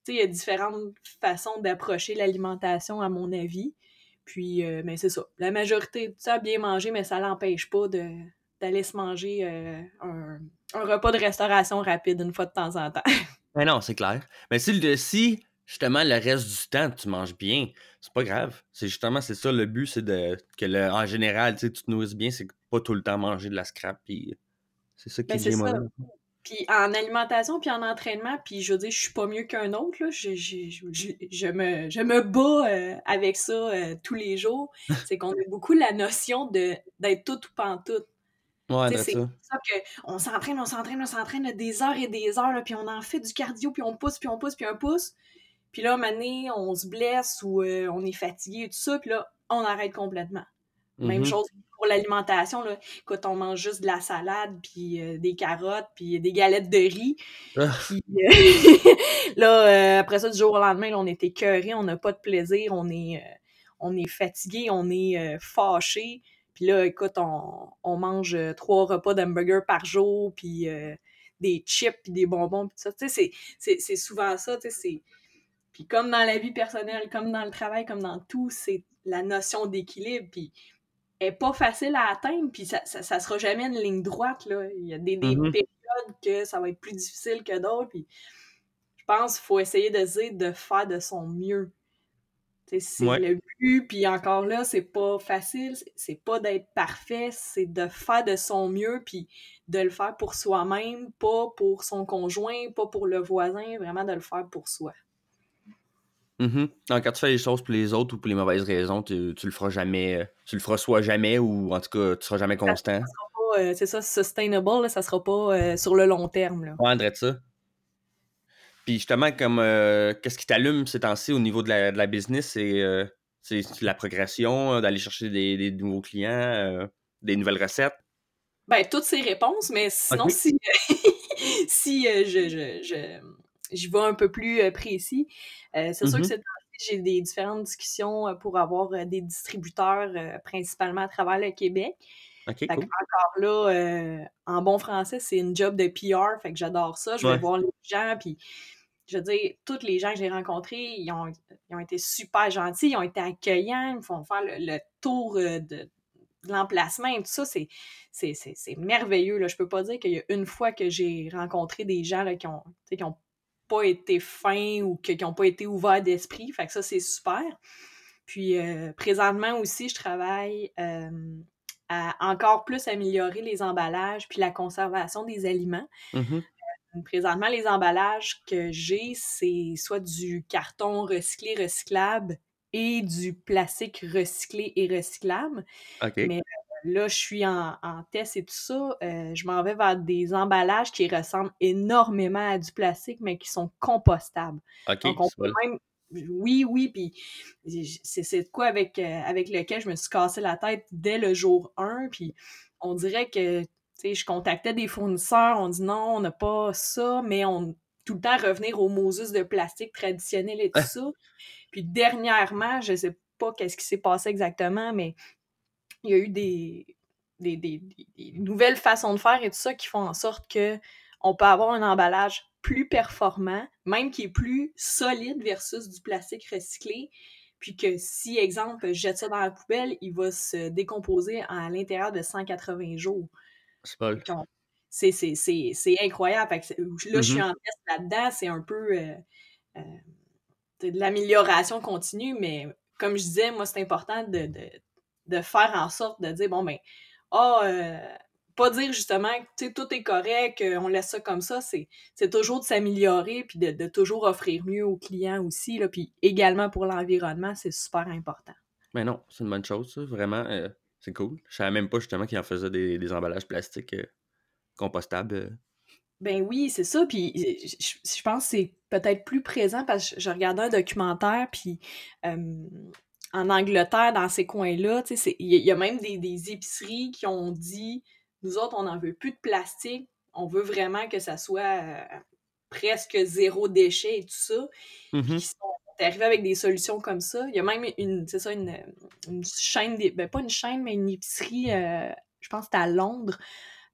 Speaker 2: il y a différentes façons d'approcher l'alimentation, à mon avis. Puis, euh, ben, c'est ça. La majorité du temps, bien manger, mais ça l'empêche pas d'aller se manger euh, un, repas de restauration rapide une fois de temps en temps.
Speaker 1: Mais non, c'est clair. Mais si, si justement le reste du temps tu manges bien, c'est pas grave. C'est justement c'est ça le but, c'est de que le, en général, tu te nourrisses bien, c'est pas tout le temps manger de la scrap. Puis c'est ça qui
Speaker 2: Ben,
Speaker 1: est bien
Speaker 2: ça. Puis en alimentation, puis en entraînement, puis je veux dire, je suis pas mieux qu'un autre, là. Je, je- je- je me, je me bats euh, avec ça euh, tous les jours. C'est qu'on a beaucoup la notion de d'être tout ou tout.
Speaker 1: Ouais,
Speaker 2: sais,
Speaker 1: c'est ça.
Speaker 2: ça qu'on s'entraîne, on s'entraîne, on s'entraîne des heures et des heures, là, puis on en fait du cardio, puis on pousse, puis on pousse, puis on pousse. Puis là, à un moment donné, on se blesse ou euh, on est fatigué et tout ça, puis là, on arrête complètement. Même
Speaker 1: Mhm.
Speaker 2: chose pour l'alimentation, là. Quand on mange juste de la salade, puis euh, des carottes, puis des galettes de riz,
Speaker 1: Ah,
Speaker 2: puis euh, là, euh, après ça, du jour au lendemain, là, on est écœuré, on n'a pas de plaisir, on est, on est fatigué, on est fâché. Puis là, écoute, on, on mange trois repas d'hamburger par jour, puis des chips, puis des bonbons, puis tout ça. Tu sais, c'est- c'est- c'est souvent ça, tu sais, c'est... Puis comme dans la vie personnelle, comme dans le travail, comme dans tout, c'est la notion d'équilibre, puis est pas facile à atteindre, puis ça, ça, ça sera jamais une ligne droite, là. Il y a des, des
Speaker 1: Mhm.
Speaker 2: périodes que ça va être plus difficile que d'autres, puis je pense qu'il faut essayer de de faire de son mieux. C'est
Speaker 1: Ouais.
Speaker 2: le but, puis encore là, c'est pas facile, c'est pas d'être parfait, c'est de faire de son mieux, puis de le faire pour soi-même, pas pour son conjoint, pas pour le voisin, vraiment de le faire pour soi.
Speaker 1: Mhm. Donc, quand tu fais les choses pour les autres ou pour les mauvaises raisons, tu, tu le feras jamais. euh, Tu le feras soit jamais ou en tout cas, tu seras jamais constant.
Speaker 2: Euh, c'est ça, sustainable, là, ça sera pas euh, sur le long terme. Là.
Speaker 1: Ouais, André, ça. Puis justement, comme euh, qu'est-ce qui t'allume ces temps-ci au niveau de la, de la business, c'est euh, c'est la progression, d'aller chercher des, des nouveaux clients, des nouvelles recettes?
Speaker 2: Ben, toutes ces réponses, mais sinon, si, si je, je, je, j'y vais un peu plus euh, précis, euh, c'est sûr que cette année, j'ai des différentes discussions euh, pour avoir des distributeurs, euh, principalement à travers le Québec.
Speaker 1: Cool.
Speaker 2: encore là, euh, en bon français, c'est une job de PR, fait que j'adore ça. Je vais voir les gens, puis je veux dire, tous les gens que j'ai rencontrés, ils ont, ils ont été super gentils, ils ont été accueillants, ils me font faire le, le tour de, de l'emplacement et tout ça. C'est, c'est, c'est, c'est merveilleux. Là. Je peux pas dire qu'il y a une fois que j'ai rencontré des gens là, qui ont, qui ont pas été fins ou que- qui n'ont pas été ouverts d'esprit. Fait que ça, c'est super. Puis euh, présentement aussi, je travaille euh, à encore plus améliorer les emballages puis la conservation des aliments.
Speaker 1: Mhm.
Speaker 2: Présentement, les emballages que j'ai, c'est soit du carton recyclé, recyclable et du plastique recyclé et recyclable. Mais euh, là, je suis en, en test et tout ça. euh, je m'en vais vers des emballages qui ressemblent énormément à du plastique, mais qui sont compostables.
Speaker 1: Ok,
Speaker 2: Donc, on peut même. Oui, oui, puis c'est de quoi avec, euh, avec lequel je me suis cassé la tête dès le jour 1. Puis on dirait que, tu sais, je contactais des fournisseurs, on dit non, on n'a pas ça, mais on tout le temps revenir aux Moses de plastique traditionnel et tout ça. Puis dernièrement, je sais pas qu'est-ce qui s'est passé exactement, mais il y a eu des, des, des- nouvelles façons de faire et tout ça qui font en sorte que on peut avoir un emballage plus performant, même qui est plus solide versus du plastique recyclé. Puis que si, exemple, je jette ça dans la poubelle, il va se décomposer à l'intérieur de 180 jours.
Speaker 1: C'est
Speaker 2: C'est incroyable. Fait que c'est- là, je suis
Speaker 1: Mhm.
Speaker 2: en test là-dedans. C'est un peu euh, euh, de de l'amélioration continue, mais comme je disais, moi, c'est important de, de, de faire en sorte de dire, bon, ben, ah, euh, pas dire justement que tout est correct, euh, on laisse ça comme ça, c'est toujours de s'améliorer puis de, de toujours offrir mieux aux clients aussi, là, puis également pour l'environnement, c'est super important.
Speaker 1: Mais non, c'est une bonne chose, ça. Vraiment, euh, c'est cool. Je savais même pas justement qu'ils en faisaient des, des emballages plastiques euh, compostables. euh.
Speaker 2: Ben oui, c'est ça. Puis je, pense que c'est peut-être plus présent parce que je, je regardais un documentaire, puis euh, en Angleterre, dans ces coins-là, tu sais, c'est- il y, a- il y a même des, des épiceries qui ont dit nous autres, on n'en veut plus de plastique, on veut vraiment que ça soit euh, presque zéro déchet et tout ça. Puis qui sont arrivés avec des solutions comme ça. Il y a même une, c'est ça, une, une chaîne, d'é- ben pas une chaîne, mais une épicerie, euh, je pense que c'était à Londres.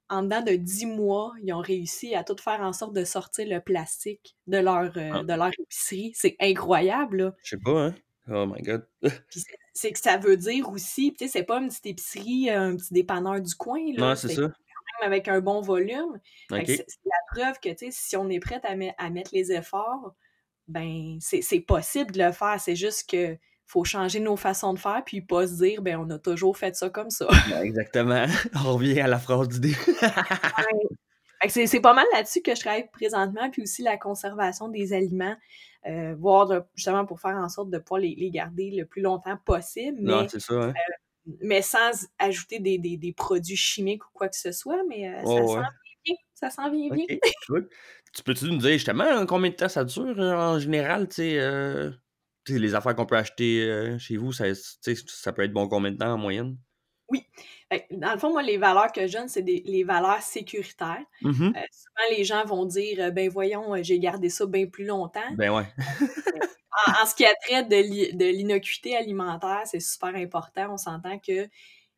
Speaker 2: En dedans de 10 mois, ils ont réussi à tout faire en sorte de sortir le plastique de leur, euh,
Speaker 1: Ah.
Speaker 2: de leur épicerie. C'est incroyable, là.
Speaker 1: Je sais pas, hein. Oh my god.
Speaker 2: C'est- que ça veut dire aussi, tu sais, c'est pas une petite épicerie, un petit dépanneur du coin, là.
Speaker 1: non, c'est ça.
Speaker 2: même avec un bon volume. Fait que
Speaker 1: OK.
Speaker 2: C'est la preuve que, tu sais, si on est prête à, met- à mettre les efforts, ben, c'est possible de le faire. C'est juste que faut changer nos façons de faire, puis pas se dire, ben, on a toujours fait ça comme ça.
Speaker 1: Ben, exactement. On revient à la phrase du début.
Speaker 2: C'est pas mal là-dessus que je travaille présentement, puis aussi la conservation des aliments, euh, voir justement pour faire en sorte de pouvoir les, les garder le plus longtemps possible, mais,
Speaker 1: non, c'est ça, hein.
Speaker 2: mais sans ajouter des, des- des produits chimiques ou quoi que ce soit, mais euh, ça
Speaker 1: ouais.
Speaker 2: s'en vient bien, ça s'en vient bien.
Speaker 1: Tu peux-tu nous dire justement hein, combien de temps ça dure euh, en général, tu sais, euh, les affaires qu'on peut acheter euh, chez vous, ça, ça peut être bon combien de temps en moyenne?
Speaker 2: Que, dans le fond, moi, les valeurs que je donne, c'est des- les valeurs sécuritaires.
Speaker 1: Mhm.
Speaker 2: Euh, souvent, les gens vont dire, euh, ben voyons, euh, j'ai gardé ça bien plus longtemps.
Speaker 1: Ben ouais.
Speaker 2: En, en ce qui a trait de l'i- de l'innocuité alimentaire, c'est super important. On s'entend que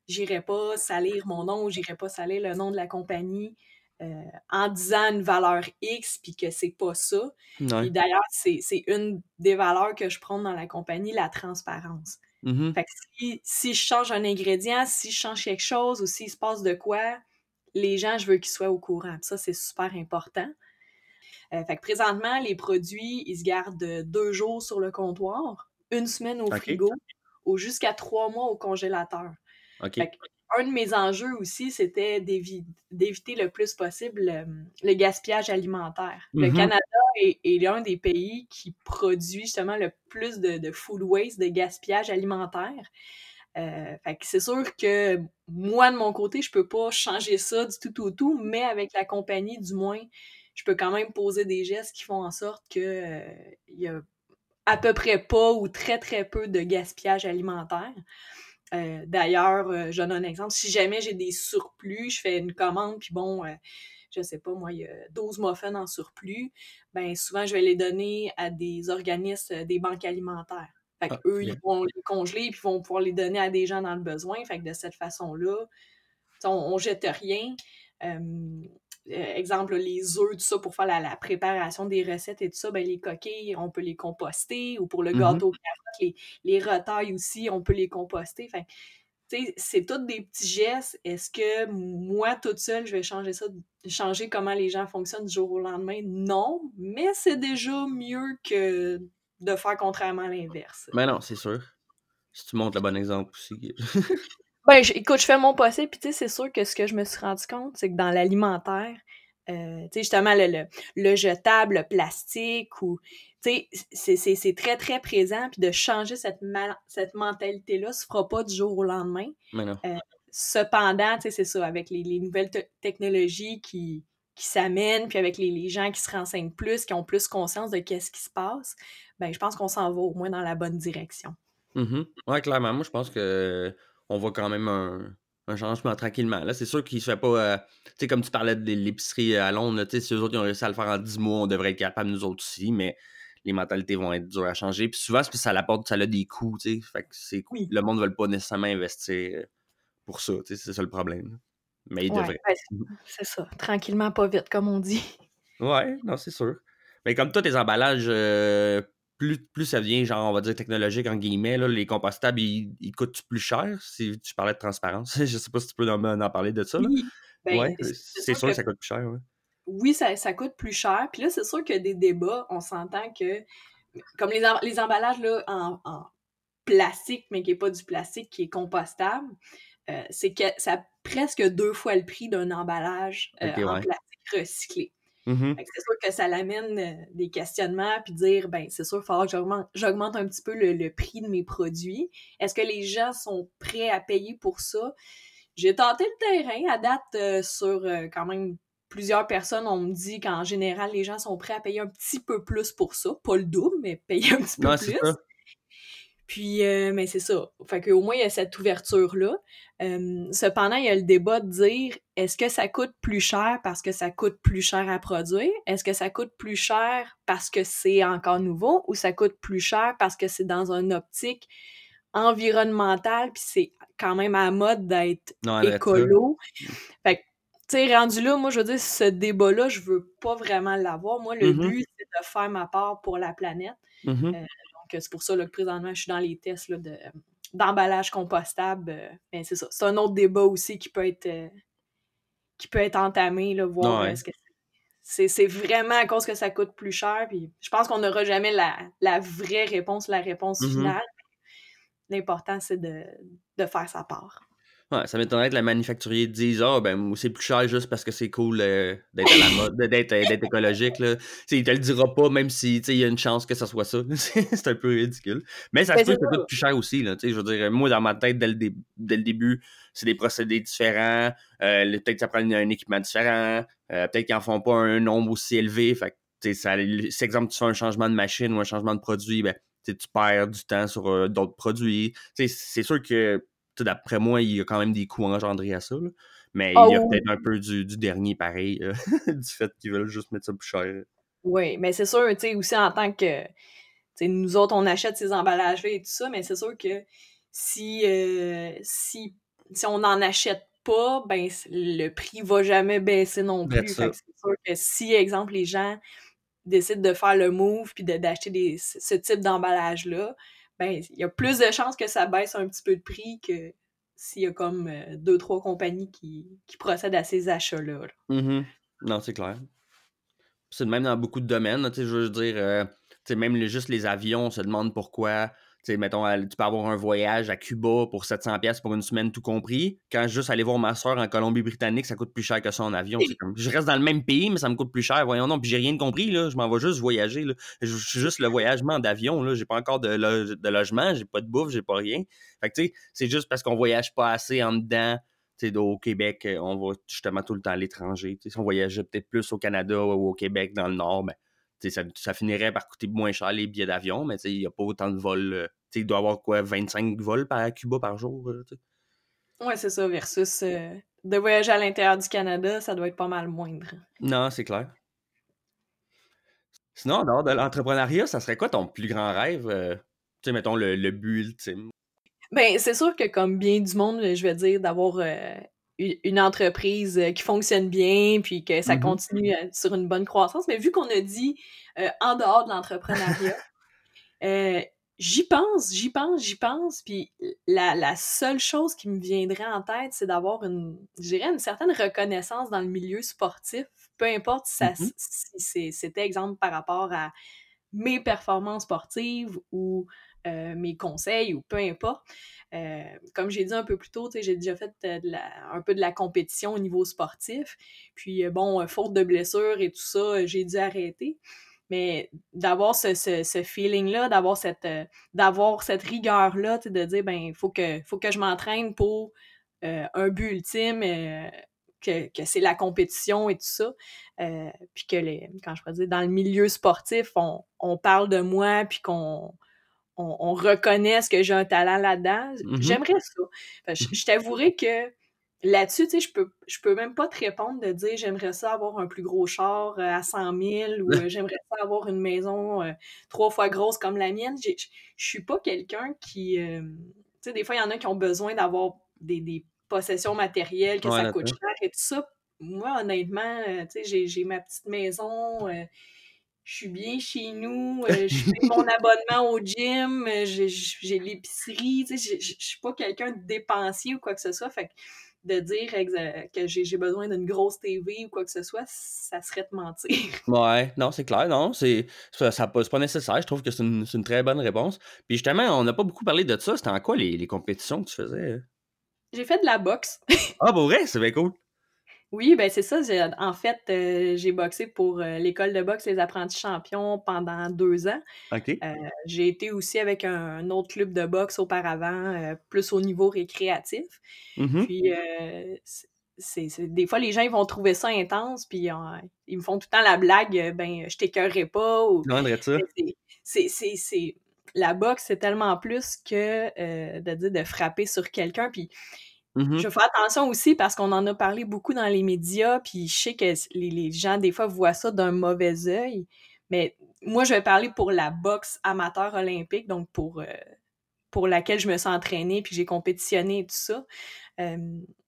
Speaker 2: j'irai pas salir mon nom ou j'irai pas salir le nom de la compagnie euh, en disant une valeur X puis que c'est pas ça.
Speaker 1: Ouais.
Speaker 2: D'ailleurs, c'est c'est une des valeurs que je prône dans la compagnie, la transparence.
Speaker 1: Mhm.
Speaker 2: Fait que si, si je change un ingrédient, si je change quelque chose ou s'il se passe de quoi, les gens, je veux qu'ils soient au courant. Ça, c'est super important. Euh, fait que présentement, les produits, ils se gardent deux jours sur le comptoir, une semaine au frigo ou jusqu'à trois mois au congélateur.
Speaker 1: OK.
Speaker 2: Fait que un de mes enjeux aussi, c'était d'évi- d'éviter le plus possible le, le gaspillage alimentaire. Le
Speaker 1: Mhm.
Speaker 2: Canada est, est l'un des pays qui produit justement le plus de, de food waste, de gaspillage alimentaire. Euh, c'est sûr que moi, de mon côté, je peux pas changer ça du tout au tout, mais avec la compagnie, du moins, je peux quand même poser des gestes qui font en sorte que euh, il y a à peu près pas ou très très peu de gaspillage alimentaire. Euh, D'ailleurs, euh, je donne un exemple. Si jamais j'ai des surplus, je fais une commande, puis bon, euh, je sais pas, moi, il y a 12 muffins en surplus, ben souvent, je vais les donner à des organismes, euh, des banques alimentaires. Fait
Speaker 1: Ah,
Speaker 2: eux,
Speaker 1: bien.
Speaker 2: ils vont les congeler, puis vont pouvoir les donner à des gens dans le besoin. Fait que de cette façon-là, on, on jette rien. Euh, exemple, les œufs, tout ça, pour faire la, la préparation des recettes et tout ça, ben, les coquilles, on peut les composter. Ou pour le
Speaker 1: Mhm.
Speaker 2: gâteau carotte, les, les retailles aussi, on peut les composter. Sais, c'est tous des petits gestes. Est-ce que moi, toute seule, je vais changer ça, changer comment les gens fonctionnent du jour au lendemain? Non, mais c'est déjà mieux que de faire contrairement à l'inverse.
Speaker 1: Ben non, c'est sûr. Si tu montres le bon exemple aussi.
Speaker 2: Ben, écoute, je fais mon possible, puis tu sais, c'est sûr que ce que je me suis rendu compte, c'est que dans l'alimentaire, euh, tu sais, justement, le, le, le jetable, le plastique, ou, tu sais, c'est- très, très présent, puis de changer cette, cette mentalité-là se fera pas du jour au lendemain.
Speaker 1: Mais non.
Speaker 2: Cependant, tu sais, c'est ça, avec les, les nouvelles te- technologies qui, qui s'amènent, puis avec les, les gens qui se renseignent plus, qui ont plus conscience de qu'est-ce qui se passe, ben, je pense qu'on s'en va au moins dans la bonne direction.
Speaker 1: Mhm. Ouais, clairement. Moi, je pense que on voit quand même un, un changement tranquillement. Là, c'est sûr qu'il se fait pas. euh, tu sais, comme tu parlais de l'épicerie à Londres, tu sais, si eux autres ils ont réussi à le faire en 10 mois, on devrait être capable, nous autres aussi, mais les mentalités vont être dures à changer. Puis souvent, c'est parce que ça apporte, ça a des coûts, tu sais. Fait que c'est
Speaker 2: Oui.
Speaker 1: le monde ne veut pas nécessairement investir euh, pour ça, tu sais, c'est ça le problème. Mais ils
Speaker 2: Ouais,
Speaker 1: devraient.
Speaker 2: ben, c'est- c'est ça. Tranquillement, pas vite, comme on dit.
Speaker 1: Ouais, non, c'est sûr. Mais comme toi, tes emballages, euh, plus, plus ça devient, genre, on va dire technologique, en guillemets, là, les compostables, ils, ils coûtent plus cher? Si tu parlais de transparence, je sais pas si tu peux en, en parler de ça. Là.
Speaker 2: Oui, ben,
Speaker 1: ouais,
Speaker 2: c'est
Speaker 1: sûr
Speaker 2: que
Speaker 1: que ça coûte plus cher. Ouais.
Speaker 2: oui, ça, ça coûte plus cher. Puis là, c'est sûr que des débats, on s'entend que, comme les, les emballages là, en, en plastique, mais qui n'est pas du plastique, qui est compostable, euh, c'est que ça a presque deux fois le prix d'un emballage euh, en
Speaker 1: ouais.
Speaker 2: plastique recyclé. Que c'est sûr que ça l'amène euh, des questionnements, puis dire, ben c'est sûr, il va falloir que j'augmente- un petit peu le, le prix de mes produits. Est-ce que les gens sont prêts à payer pour ça? J'ai tenté le terrain à date euh, sur euh, quand même plusieurs personnes. On me dit qu'en général, les gens sont prêts à payer un petit peu plus pour ça. Pas le double, mais payer un petit peu plus. Puis, euh, mais c'est ça. Fait qu'au moins, il y a cette ouverture-là. Euh, cependant, il y a le débat de dire est-ce que ça coûte plus cher parce que ça coûte plus cher à produire? Est-ce que ça coûte plus cher parce que c'est encore nouveau ou ça coûte plus cher parce que c'est dans une optique environnementale puis c'est quand même à la mode d'être écolo? Fait que, tu sais, rendu là, moi, je veux dire, ce débat-là, je veux pas vraiment l'avoir. Moi, le
Speaker 1: Mhm.
Speaker 2: but, c'est de faire ma part pour la planète.
Speaker 1: Mhm.
Speaker 2: Euh, c'est pour ça là, que présentement, je suis dans les tests là, de, d'emballage compostable. euh, ben, c'est ça. C'est un autre débat aussi qui peut être, euh, qui peut être entamé, là, voir
Speaker 1: Ouais.
Speaker 2: ce que c'est. C'est vraiment à cause que ça coûte plus cher. Puis je pense qu'on n'aura jamais la, la vraie réponse, la réponse
Speaker 1: Mhm.
Speaker 2: finale. L'important, c'est de, de faire sa part.
Speaker 1: Ouais, ça m'étonnerait que la manufacturier dise Ah, ben, moi, c'est plus cher juste parce que c'est cool euh, d'être à la mode, de- d'être euh, d'être écologique. Là. Tu sais, il te le dira pas, même si il y a une chance que ça soit ça. c'est un peu ridicule. Mais ça se
Speaker 2: Ben,
Speaker 1: peut
Speaker 2: c'est
Speaker 1: que ça coûte plus cher aussi. Là, je veux dire, moi, dans ma tête, dès le, dé- dès le début, c'est des procédés différents. Euh, le- peut-être que ça prend un, équipement différent. euh, peut-être qu'ils en font pas un nombre aussi élevé. Fait que, ça, si, exemple, tu fais un changement de machine ou un changement de produit, ben, tu perds du temps sur d'autres produits. C'est sûr que d'après moi, il y a quand même des coûts engendrés à ça. là. Mais
Speaker 2: Ah
Speaker 1: il y a
Speaker 2: oui.
Speaker 1: peut-être un peu du, du dernier pareil, euh, du fait qu'ils veulent juste mettre ça plus cher.
Speaker 2: Oui, mais c'est sûr, tu sais, aussi en tant que. Tu sais, nous autres, on achète ces emballages-là et tout ça, mais c'est sûr que si, euh, si, si on n'en achète pas, ben le prix va jamais baisser non plus. c'est sûr que si, exemple, les gens décident de faire le move puis d'acheter ce type d'emballage-là, ben il y a plus de chances que ça baisse un petit peu de prix que s'il y a comme euh, deux, trois compagnies qui, qui procèdent à ces achats-là. là.
Speaker 1: Mhm. Non, c'est clair. C'est de même dans beaucoup de domaines. là, je veux dire, euh, même juste les avions, on se demande pourquoi. Mettons, tu peux avoir un voyage à Cuba pour 700$ pièces pour une semaine, tout compris. Quand juste aller voir ma soeur en Colombie-Britannique, ça coûte plus cher que ça en avion. Je reste dans le même pays, mais ça me coûte plus cher. Voyons non, puis j'ai rien compris. Là. Je m'en vais juste voyager. Là. Je suis juste le voyagement d'avion. Là. J'ai pas encore de, lo- de logement, j'ai pas de bouffe, j'ai pas rien. Fait que tu sais, c'est juste parce qu'on voyage pas assez en dedans. Au Québec, euh, on va justement tout le temps à l'étranger. Si on voyageait peut-être plus au Canada ou au Québec, dans le Nord, ben, ça, ça finirait par coûter moins cher les billets d'avion, mais il n'y a pas autant de vols. Il doit avoir quoi, 25 vols par Cuba par jour? euh.
Speaker 2: Ouais, c'est ça, versus euh, de voyager à l'intérieur du Canada, ça doit être pas mal moindre.
Speaker 1: Non, c'est clair. Sinon, en dehors de l'entrepreneuriat, ça serait quoi ton plus grand rêve? euh, tu sais, mettons le, le but ultime?
Speaker 2: Ben, c'est sûr que comme bien du monde, je vais dire, d'avoir euh, une entreprise qui fonctionne bien, puis que ça
Speaker 1: Mhm.
Speaker 2: continue sur une bonne croissance. Mais vu qu'on a dit en dehors de l'entrepreneuriat, j'y pense, j'y pense, j'y pense. Puis la, la seule chose qui me viendrait en tête, c'est d'avoir une, je dirais, une certaine reconnaissance dans le milieu sportif. Peu importe si, ça,
Speaker 1: Mhm.
Speaker 2: si c'est- c'était exemple par rapport à mes performances sportives ou euh, mes conseils ou peu importe. Euh, comme j'ai dit un peu plus tôt, j'ai déjà fait de la- un peu de la compétition au niveau sportif. Puis bon, faute de blessures et tout ça, j'ai dû arrêter. Mais d'avoir ce, ce- ce feeling-là, d'avoir cette, euh, d'avoir cette rigueur-là, de dire, ben, il faut que, faut que je m'entraîne pour euh, un but ultime, euh, que, que c'est la compétition et tout ça. Puis que, les, quand je pourrais dire, dans le milieu sportif, on, on parle de moi, puis qu'on on, que j'ai un talent là-dedans.
Speaker 1: Mhm.
Speaker 2: J'aimerais ça. Fait que je je t'avouerai que là-dessus, tu sais, je peux, je peux même pas te répondre de dire j'aimerais ça avoir un plus gros char euh, à 100 000 ou euh, j'aimerais ça avoir une maison euh, trois fois grosse comme la mienne. Je suis pas quelqu'un qui. euh, tu sais, des fois, il y en a qui ont besoin d'avoir des, des possessions matérielles, que
Speaker 1: Ouais,
Speaker 2: ça coûte cher et tout ça. Moi, honnêtement, euh, tu sais, j'ai- j'ai ma petite maison. je suis bien chez nous, euh, je fais mon abonnement au gym, euh, j'ai l'épicerie, tu sais, je suis pas quelqu'un de dépensier ou quoi que ce soit, fait que de dire que j'ai besoin d'une grosse TV ou quoi que ce soit, ça serait de mentir.
Speaker 1: Ouais, non, c'est clair, non, c'est ça, ça pas- nécessaire. Je trouve que c'est une, une très bonne réponse. Puis justement, on n'a pas beaucoup parlé de ça. C'était en quoi les, les compétitions que tu faisais? hein?
Speaker 2: J'ai fait de la boxe.
Speaker 1: Ah, pour vrai, c'est bien cool.
Speaker 2: Oui, ben c'est ça. j'ai- En fait, euh, j'ai boxé pour euh, l'école de boxe Les Apprentis Champions pendant deux ans.
Speaker 1: OK.
Speaker 2: Euh, j'ai été aussi avec un, autre club de boxe auparavant, euh, plus au niveau récréatif.
Speaker 1: Mhm.
Speaker 2: Puis, euh, c'est, c'est- des fois, les gens ils vont trouver ça intense, puis euh, ils me font tout le temps la blague, euh, ben, je t'écœurerai pas. Ou,
Speaker 1: Non, dirais ça.
Speaker 2: Mais c'est- c'est, c'est, c'est- La boxe, c'est tellement plus que euh, de dire de frapper sur quelqu'un. Puis,
Speaker 1: Mhm.
Speaker 2: je fais attention aussi parce qu'on en a parlé beaucoup dans les médias, puis je sais que les, les gens, des fois, voient ça d'un mauvais œil. Mais moi, je vais parler pour la boxe amateur olympique, donc pour, euh, pour laquelle je me suis entraînée, puis j'ai compétitionné et tout ça. Euh,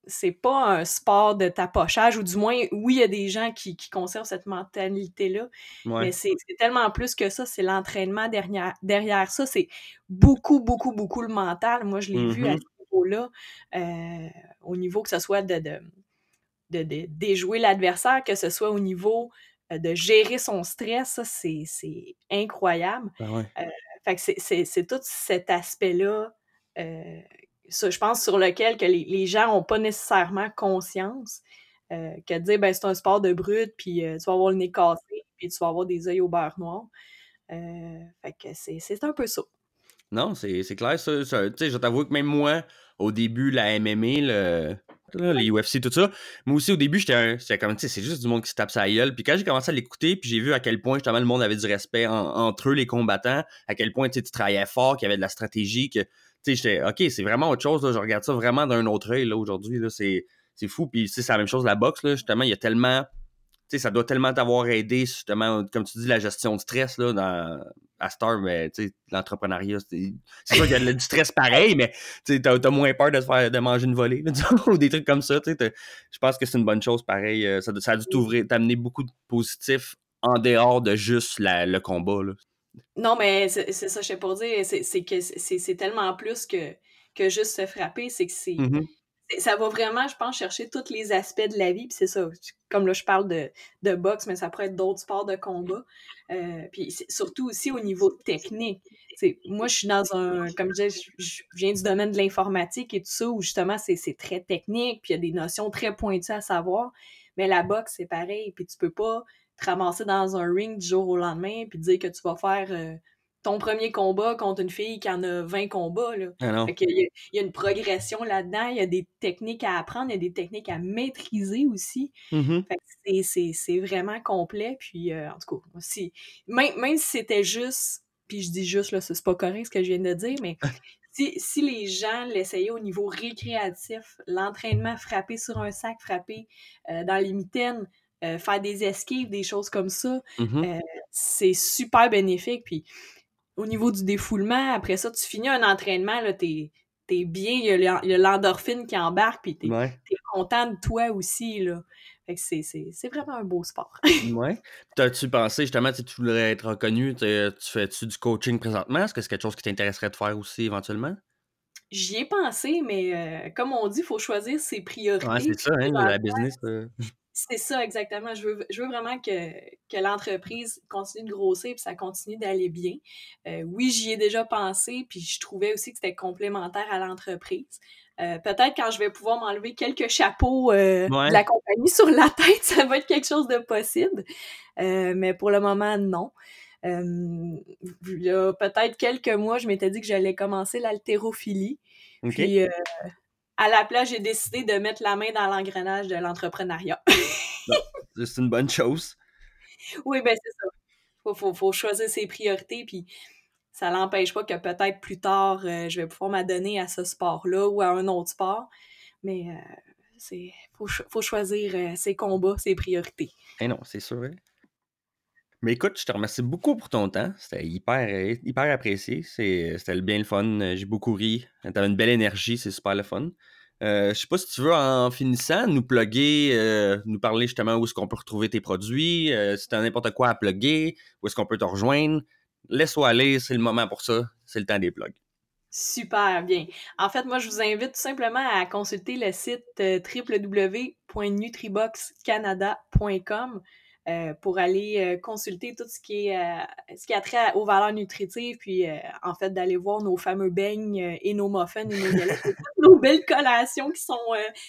Speaker 2: c'est pas un sport de tapochage, ou du moins, oui, il y a des gens qui, qui conservent cette mentalité-là,
Speaker 1: Ouais.
Speaker 2: mais c'est c'est tellement plus que ça, c'est l'entraînement derrière, derrière ça, c'est beaucoup, beaucoup, beaucoup le mental. Moi, je l'ai vu à
Speaker 1: Mhm.
Speaker 2: ce niveau-là, euh, au niveau que ce soit de, de, de, de déjouer l'adversaire, que ce soit au niveau de gérer son stress, ça, c'est incroyable.
Speaker 1: Ben
Speaker 2: fait que c'est tout cet aspect-là, je pense, sur lequel que les, les gens n'ont pas nécessairement conscience. que de dire, ben, c'est un sport de brut, puis tu vas avoir le nez cassé, puis tu vas avoir des yeux au beurre noir. fait que c'est un peu ça.
Speaker 1: Non, c'est clair, ça. je t'avoue que même moi, au début, la MMA, le, les UFC, tout ça. Moi aussi, au début, j'étais comme, tu sais, c'est juste du monde qui se tape sa gueule. Puis quand j'ai commencé à l'écouter, puis j'ai vu à quel point, justement, le monde avait du respect entre eux, les combattants, à quel point, tu travaillais fort, qu'il y avait de la stratégie, que, tu sais, j'étais, OK, c'est vraiment autre chose, là, je regarde ça vraiment d'un autre œil, là, aujourd'hui, là, c'est fou. Puis, c'est la même chose, la boxe, là, justement, il y a tellement ça doit tellement t'avoir aidé, justement, comme tu dis, la gestion de stress là, dans, à Star, mais l'entrepreneuriat, c'est sûr qu'il y a du stress pareil, mais tu as, as, moins peur de, faire, de manger une volée, ou des trucs comme ça. Je pense que c'est une bonne chose, pareil. Euh, ça, ça a dû t'ouvrir, t'amener beaucoup de positifs en dehors de juste la, le combat. Là.
Speaker 2: Non, mais c'est ça, je sais pas dire. C'est que c'est tellement plus que, que juste se frapper. C'est que c'est. Mm-hmm ça va vraiment, je pense, chercher tous les aspects de la vie. Puis c'est ça, comme là, je parle de, de boxe, mais ça pourrait être d'autres sports de combat. Euh, puis surtout aussi au niveau technique. moi, je suis dans un, comme je disais, je, viens du domaine de l'informatique et tout ça, où justement, c'est très technique, puis il y a des notions très pointues à savoir. Mais la boxe, c'est pareil. Puis tu peux pas te ramasser dans un ring du jour au lendemain, puis dire que tu vas faire... Euh, ton premier combat contre une fille qui en a 20 combats. Là.
Speaker 1: Ah
Speaker 2: il, y a, une progression là-dedans, il y a des techniques à apprendre, il y a des techniques à maîtriser aussi.
Speaker 1: Mm-hmm.
Speaker 2: C'est vraiment complet. Puis, euh, en tout cas, si, même, même si c'était juste, puis je dis juste, là, c'est pas correct ce que je viens de dire, mais si, les gens l'essayaient au niveau récréatif, l'entraînement, frapper sur un sac, frapper euh, dans les mitaines, euh, faire des esquives, des choses comme ça,
Speaker 1: mm-hmm.
Speaker 2: c'est super bénéfique. Puis au niveau du défoulement, après ça, tu finis un entraînement, là, t'es es bien, il y a l'endorphine qui embarque, puis t'es es content de toi aussi, là. Fait que c'est vraiment un beau sport.
Speaker 1: ouais. T'as-tu pensé, justement, tu voudrais être reconnu, tu fais-tu du coaching présentement? Est-ce que c'est quelque chose qui t'intéresserait de faire aussi éventuellement?
Speaker 2: J'y ai pensé, mais euh, comme on dit, il faut choisir ses priorités.
Speaker 1: Ouais, c'est ça, hein, la business. Euh.
Speaker 2: C'est ça, exactement. Je veux, je veux vraiment que, que l'entreprise continue de grossir et ça continue d'aller bien. Euh, oui, j'y ai déjà pensé, puis je trouvais aussi que c'était complémentaire à l'entreprise. Euh, peut-être quand je vais pouvoir m'enlever quelques chapeaux euh, de la compagnie sur la tête, ça va être quelque chose de possible. mais pour le moment, non. il y a peut-être quelques mois, je m'étais dit que j'allais commencer l'haltérophilie. Puis à la place, j'ai décidé de mettre la main dans l'engrenage de l'entrepreneuriat.
Speaker 1: c'est une bonne chose.
Speaker 2: Oui, ben c'est ça. Il faut, choisir ses priorités, puis ça n'empêche pas que peut-être plus tard, euh, je vais pouvoir m'adonner à ce sport-là ou à un autre sport. Mais il euh, faut, choisir euh, ses combats, ses priorités.
Speaker 1: Eh non, c'est sûr. Hein. Mais écoute, je te remercie beaucoup pour ton temps. C'était hyper, hyper apprécié. C'était bien le fun. J'ai beaucoup ri. T'avais une belle énergie, c'est super le fun. Euh, je sais pas si tu veux, en finissant, nous plugger, euh, nous parler justement où est-ce qu'on peut retrouver tes produits, euh, si tu as n'importe quoi à plugger, où est-ce qu'on peut te rejoindre. Laisse-toi aller, c'est le moment pour ça. C'est le temps des plugs.
Speaker 2: Super bien. En fait, moi, je vous invite tout simplement à consulter le site www.nutriboxcanada.com. Euh, pour aller euh, consulter tout ce qui est euh, ce qui a trait aux valeurs nutritives, puis en fait d'aller voir nos fameux beignes et nos muffins et nos nos belles collations qui sont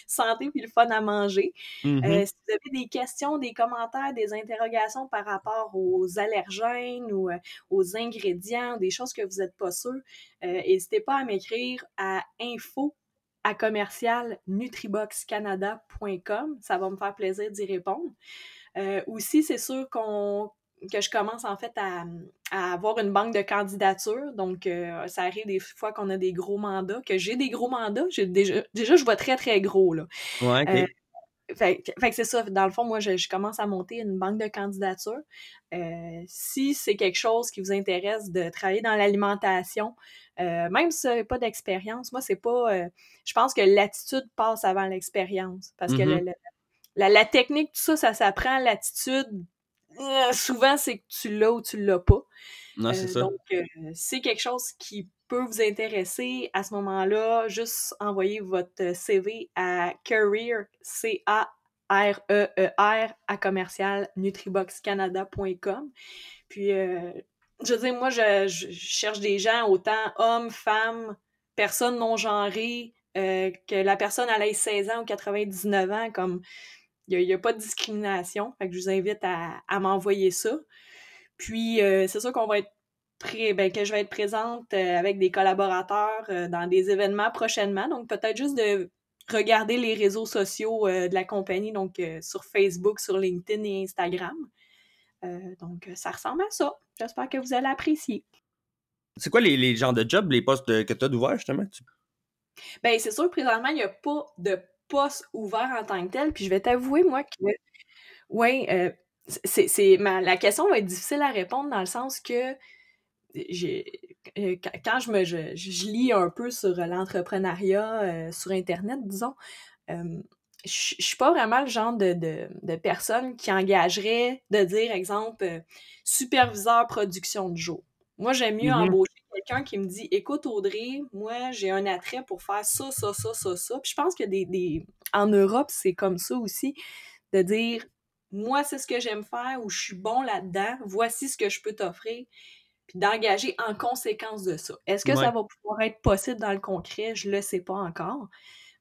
Speaker 2: santé puis le fun à manger.
Speaker 1: Mm-hmm.
Speaker 2: si vous avez des questions, des commentaires, des interrogations par rapport aux allergènes ou aux ingrédients, des choses que vous n'êtes pas sûr, n'hésitez pas à m'écrire à info à commercial nutriboxcanada.com. Ça va me faire plaisir d'y répondre. Euh, aussi, c'est sûr qu'on que je commence en fait à, avoir une banque de candidatures. Donc, euh, ça arrive des fois qu'on a des gros mandats, que j'ai des gros mandats. Déjà, déjà, je vois très, très gros. Là.
Speaker 1: Ouais,
Speaker 2: euh, fait, que c'est ça. Dans le fond, moi, je, commence à monter une banque de candidatures. si c'est quelque chose qui vous intéresse de travailler dans l'alimentation, même si vous n'avez pas d'expérience, moi, c'est pas. je pense que l'attitude passe avant l'expérience. Parce que
Speaker 1: mm-hmm.
Speaker 2: le, la, technique, tout ça, ça s'apprend. L'attitude, euh, souvent, c'est que tu l'as ou tu l'as pas.
Speaker 1: Non, c'est euh, ça.
Speaker 2: Donc, euh, c'est quelque chose qui peut vous intéresser. À ce moment-là, juste envoyez votre CV à career, c a R-E-E-R à commercial nutriboxcanada.com. Puis, euh, je veux dire, moi, je, cherche des gens, autant hommes, femmes, personnes non genrées, euh, que la personne ait 16 ans ou 99 ans, comme il n'y a, pas de discrimination. Fait que je vous invite à, m'envoyer ça. Puis, euh, c'est sûr qu'on va être ben, que je vais être présente avec des collaborateurs dans des événements prochainement. Donc, peut-être juste de regarder les réseaux sociaux de la compagnie, donc sur Facebook, sur LinkedIn et Instagram. Euh, donc, ça ressemble à ça. J'espère que vous allez apprécier.
Speaker 1: C'est quoi les, les, genres de jobs, les postes que tu as d'ouvert, justement?
Speaker 2: Ben, c'est sûr, présentement, il n'y a pas de poste ouvert en tant que tel. Puis je vais t'avouer, moi, que. Oui, euh, c'est, la question va être difficile à répondre dans le sens que j'ai, euh, quand je me je, lis un peu sur l'entrepreneuriat sur Internet, disons, je, suis pas vraiment le genre de, de, personne qui engagerait de dire, exemple, euh, superviseur production de jour. Moi, j'aime mieux mm-hmm. embaucher quelqu'un qui me dit Écoute, Audrey, moi, j'ai un attrait pour faire ça, ça, ça, ça, ça. Puis je pense que des, des... en Europe, c'est comme ça aussi, de dire Moi, c'est ce que j'aime faire ou je suis bon là-dedans, voici ce que je peux t'offrir, puis d'engager en conséquence de ça. Est-ce que ça va pouvoir être possible dans le concret? Je le sais pas encore.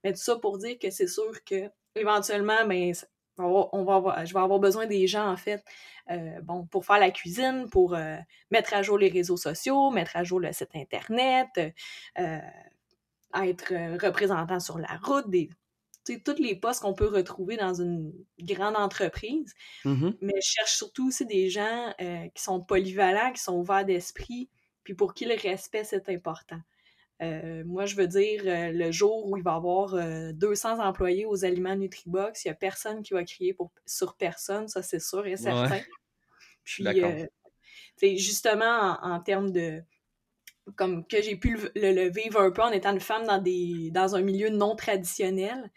Speaker 2: Mais tout ça pour dire que c'est sûr que éventuellement, ben, on va avoir, je vais avoir besoin des gens, en fait, euh, bon, pour faire la cuisine, pour euh, mettre à jour les réseaux sociaux, mettre à jour le site Internet, euh, être représentant sur la route, des, tous les postes qu'on peut retrouver dans une grande entreprise.
Speaker 1: Mmh
Speaker 2: Mais je cherche surtout aussi des gens qui sont polyvalents, qui sont ouverts d'esprit, puis pour qui le respect, c'est important. Euh, moi, je veux dire, euh, le jour où il va y avoir 200 euh, employés aux aliments Nutribox, il n'y a personne qui va crier pour, sur personne, ça c'est sûr et certain. Puis, justement, en, termes de. Comme que j'ai pu le, vivre un peu en étant une femme dans, des, dans un milieu non traditionnel,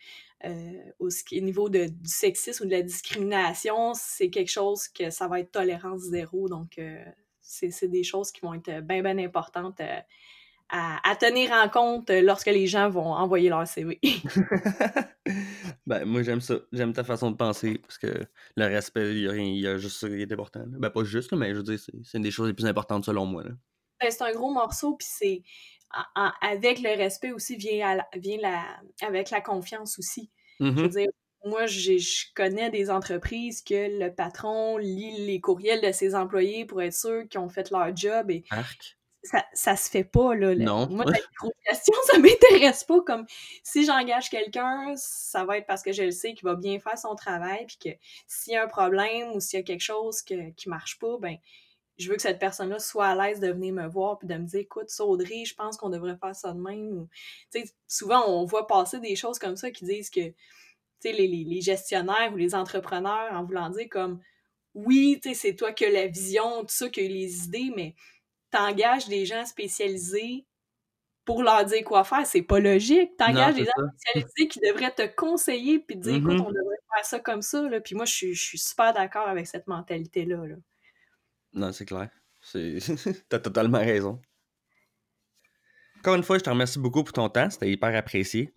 Speaker 2: au, niveau de, du sexisme ou de la discrimination, c'est quelque chose que ça va être tolérance zéro. Donc, c'est des choses qui vont être bien, bien importantes à, tenir en compte lorsque les gens vont envoyer leur CV.
Speaker 1: ben, moi, j'aime ça. J'aime ta façon de penser parce que le respect, il y a, rien, y a juste ça qui est important. Ben, pas juste, mais je veux dire, c'est une des choses les plus importantes selon moi.
Speaker 2: Ben, c'est un gros morceau, puis c'est. avec le respect aussi vient, vient la, avec la confiance aussi. Je veux mm-hmm. dire, moi, je connais des entreprises que le patron lit les courriels de ses employés pour être sûr qu'ils ont fait leur job. Et ça, ça se fait pas, là.
Speaker 1: Non.
Speaker 2: Moi, la question, ça m'intéresse pas. Comme si j'engage quelqu'un, ça va être parce que je le sais qu'il va bien faire son travail, puis que s'il y a un problème ou s'il y a quelque chose que, qui marche pas, ben je veux que cette personne-là soit à l'aise de venir me voir puis de me dire écoute, Saudry, je pense qu'on devrait faire ça de même. souvent, on voit passer des choses comme ça qui disent que les, les, les gestionnaires ou les entrepreneurs, en voulant dire comme oui, c'est toi qui as la vision, tout ça, qui as les idées, mais t'engages des gens spécialisés pour leur dire quoi faire. C'est pas logique. T'engages des gens spécialisés qui devraient te conseiller puis te dire, écoute, mm-hmm. on devrait faire ça comme ça. Là. Puis moi, je suis, je suis super d'accord avec cette mentalité-là. Là.
Speaker 1: Non, c'est clair. T'as totalement raison. Encore une fois, je te remercie beaucoup pour ton temps. C'était hyper apprécié.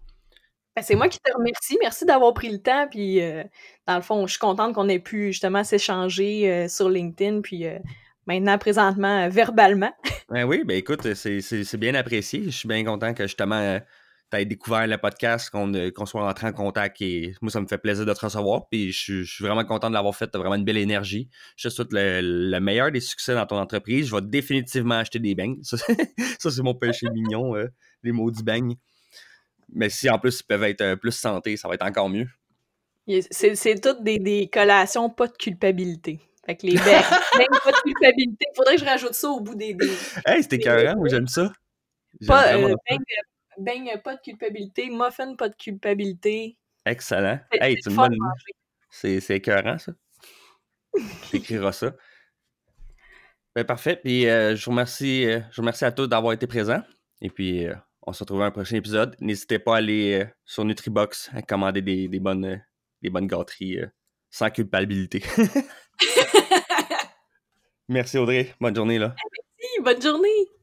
Speaker 2: Ben, c'est moi qui te remercie. Merci d'avoir pris le temps. Puis, euh, dans le fond, je suis contente qu'on ait pu justement s'échanger euh, sur LinkedIn. Puis, euh, maintenant, présentement, euh, verbalement.
Speaker 1: Ben oui, ben écoute, c'est bien apprécié. Je suis bien content que justement euh, tu aies découvert le podcast, euh, qu'on soit rentré en contact et moi, ça me fait plaisir de te recevoir. Puis je, suis vraiment content de l'avoir fait. Tu as vraiment une belle énergie. Je te souhaite le, meilleur des succès dans ton entreprise. Je vais définitivement acheter des beignes. Ça, c'est mon péché mignon, les maudits beignes. Mais si en plus ils peuvent être plus santé, ça va être encore mieux.
Speaker 2: C'est toutes des, des collations, pas de culpabilité. Fait que les beignes, pas de culpabilité. Faudrait que je rajoute ça au bout des. des
Speaker 1: hey, c'était carré, moi j'aime ça.
Speaker 2: Pas, euh, beigne, pas de culpabilité. Muffin, pas de culpabilité.
Speaker 1: Excellent. Hey, c'est une bonne. C'est écœurant, ça. T'écriras ça. Ben, parfait. Puis euh, je, vous remercie, euh, je vous remercie à tous d'avoir été présents. Et puis, on se retrouve dans un prochain épisode. N'hésitez pas à aller sur Nutribox à commander des, des bonnes, des bonnes gâteries sans culpabilité. Merci Audrey. Bonne journée là.
Speaker 2: Merci, bonne journée.